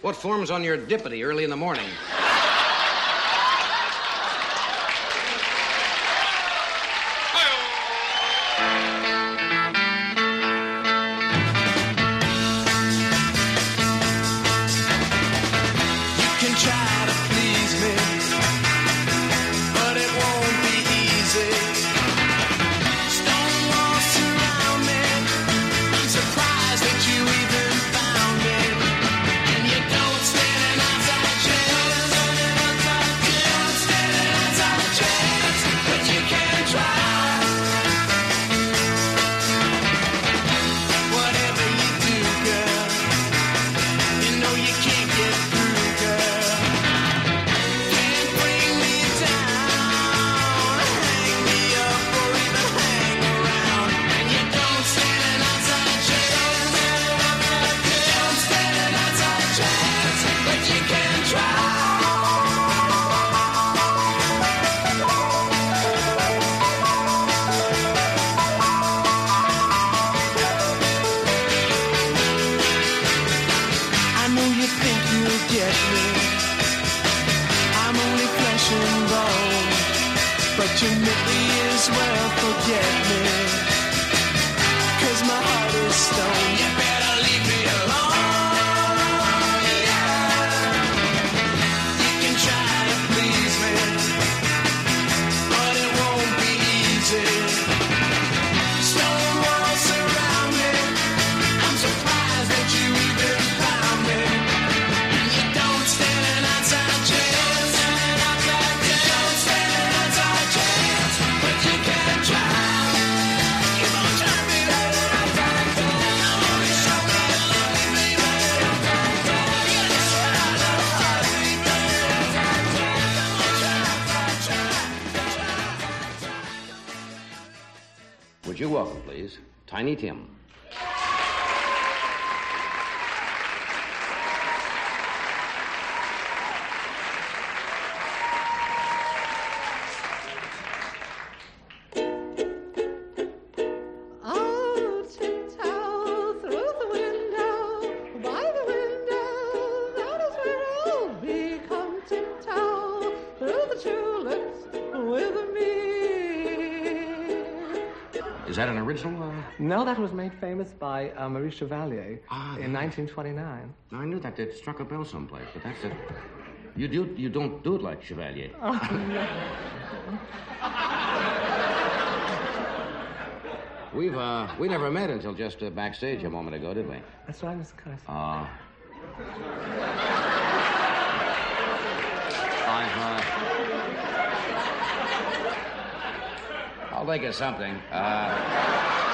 What forms on your dippity early in the morning? That was made famous by uh, Maurice Chevalier Ah, in 1929. I knew that it struck a bell someplace, but that's it. You do you don't do it like Chevalier. Oh, no. We've uh we never met until just uh, backstage a moment ago, did we? That's right, Mr. Carson. Uh, I've uh, I'll think of something. Uh,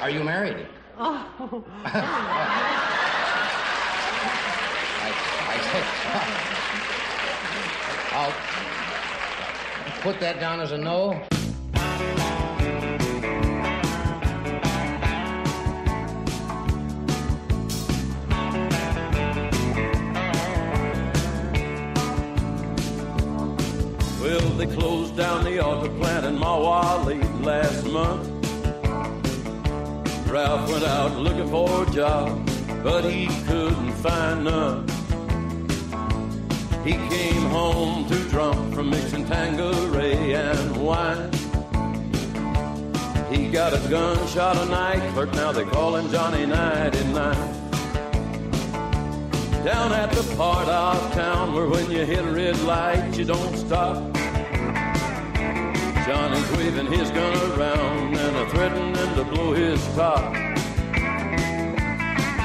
are you married? Oh. <laughs> I'll put that down as a no. Well, they closed down the auto plant in Mahwah last month. Ralph went out looking for a job, but he couldn't find none. He came home too drunk from mixing Tanqueray and wine. He got a gunshot a night clerk, now they call him Johnny 99. Down at the part of town where when you hit a red light you don't stop. Johnny's waving his gun around and a threatening to blow his top.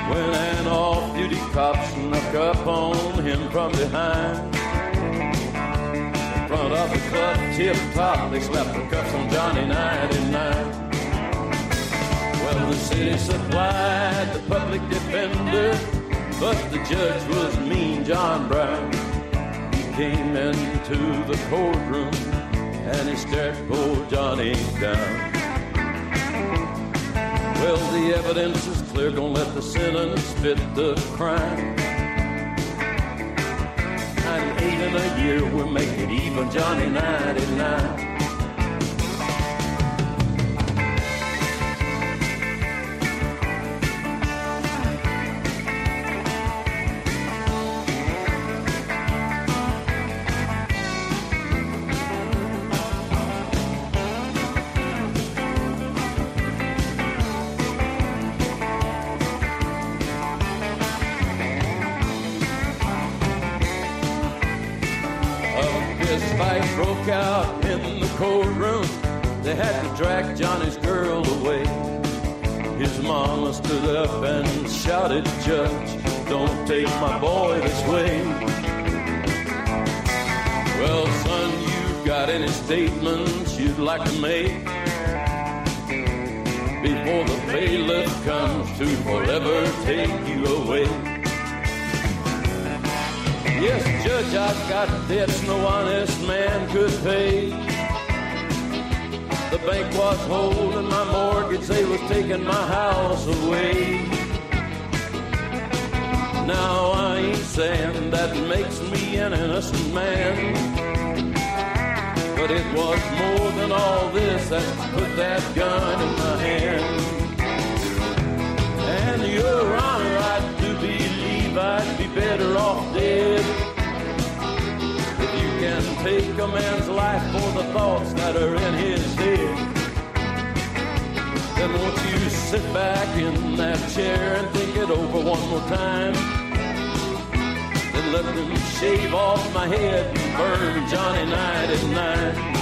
When an off-duty cop snuck up on him from behind. In front of the club tip top, they slapped the cuffs on Johnny 99. Well, the city supplied the public defender, but the judge was mean John Brown. He came into the courtroom and he stared poor Johnny down. Well, the evidence is clear, don't let the sentence fit the crime. 98 in a year, we'll make it even, Johnny 99. Got debts no honest man could pay. The bank was holding my mortgage, they was taking my house away. Now I ain't saying that makes me an innocent man. But it was more than all this that put that gun in my hand. And your honor, I do believe I'd be better off dead. Take a man's life for the thoughts that are in his head, then won't you sit back in that chair and think it over one more time? Then let them shave off my head and burn Johnny 99. We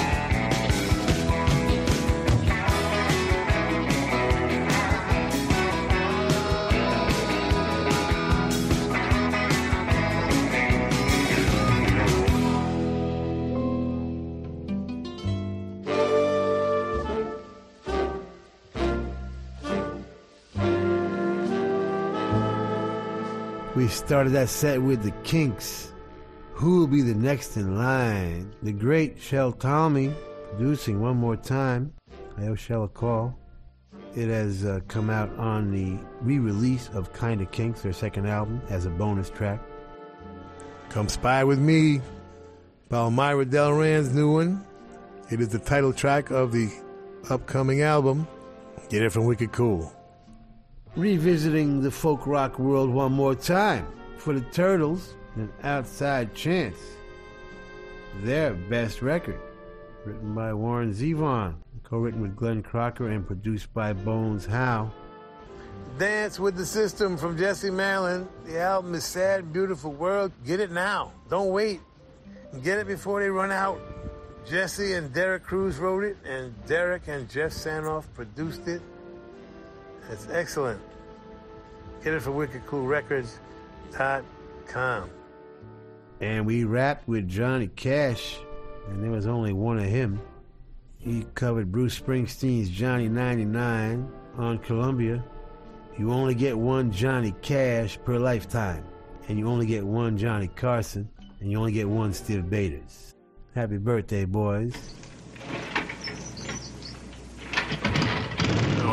started that set with the Kinks. Who will be the next in line? The great Shel Talmy producing one more time. I owe Shel a call. It has uh, come out on the re-release of Kinda Kinks, their second album, as a bonus track. Come Spy With Me, Palmyra Delran's new one. It is the title track of the upcoming album. Get it from Wicked Cool. Revisiting the folk rock world one more time for the Turtles and Outside Chance. their best record. Written by Warren Zevon, co-written with Glenn Crocker and produced by Bones Howe. Dance with the System from Jesse Malin. The album is Sad, Beautiful World. Get it now. Don't wait. Get it before they run out. Jesse and Derek Cruz wrote it, and Derek and Jeff Sanoff produced it. It's excellent. Get it for wickedcoolrecords.com. And we rapped with Johnny Cash, and there was only one of him. He covered Bruce Springsteen's Johnny 99 on Columbia. You only get one Johnny Cash per lifetime, and you only get one Johnny Carson, and you only get one Stiv Bators. Happy birthday, boys. Now I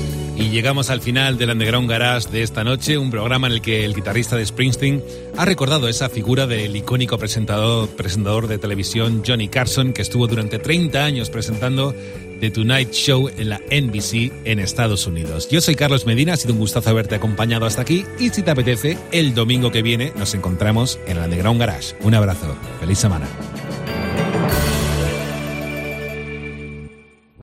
Llegamos al final del Underground Garage de esta noche, un programa en el que el guitarrista de Springsteen ha recordado esa figura del icónico presentador, presentador de televisión Johnny Carson, que estuvo durante 30 años presentando The Tonight Show en la NBC en Estados Unidos. Yo soy Carlos Medina, ha sido un gustazo haberte acompañado hasta aquí y si te apetece, el domingo que viene nos encontramos en el Underground Garage. Un abrazo, feliz semana.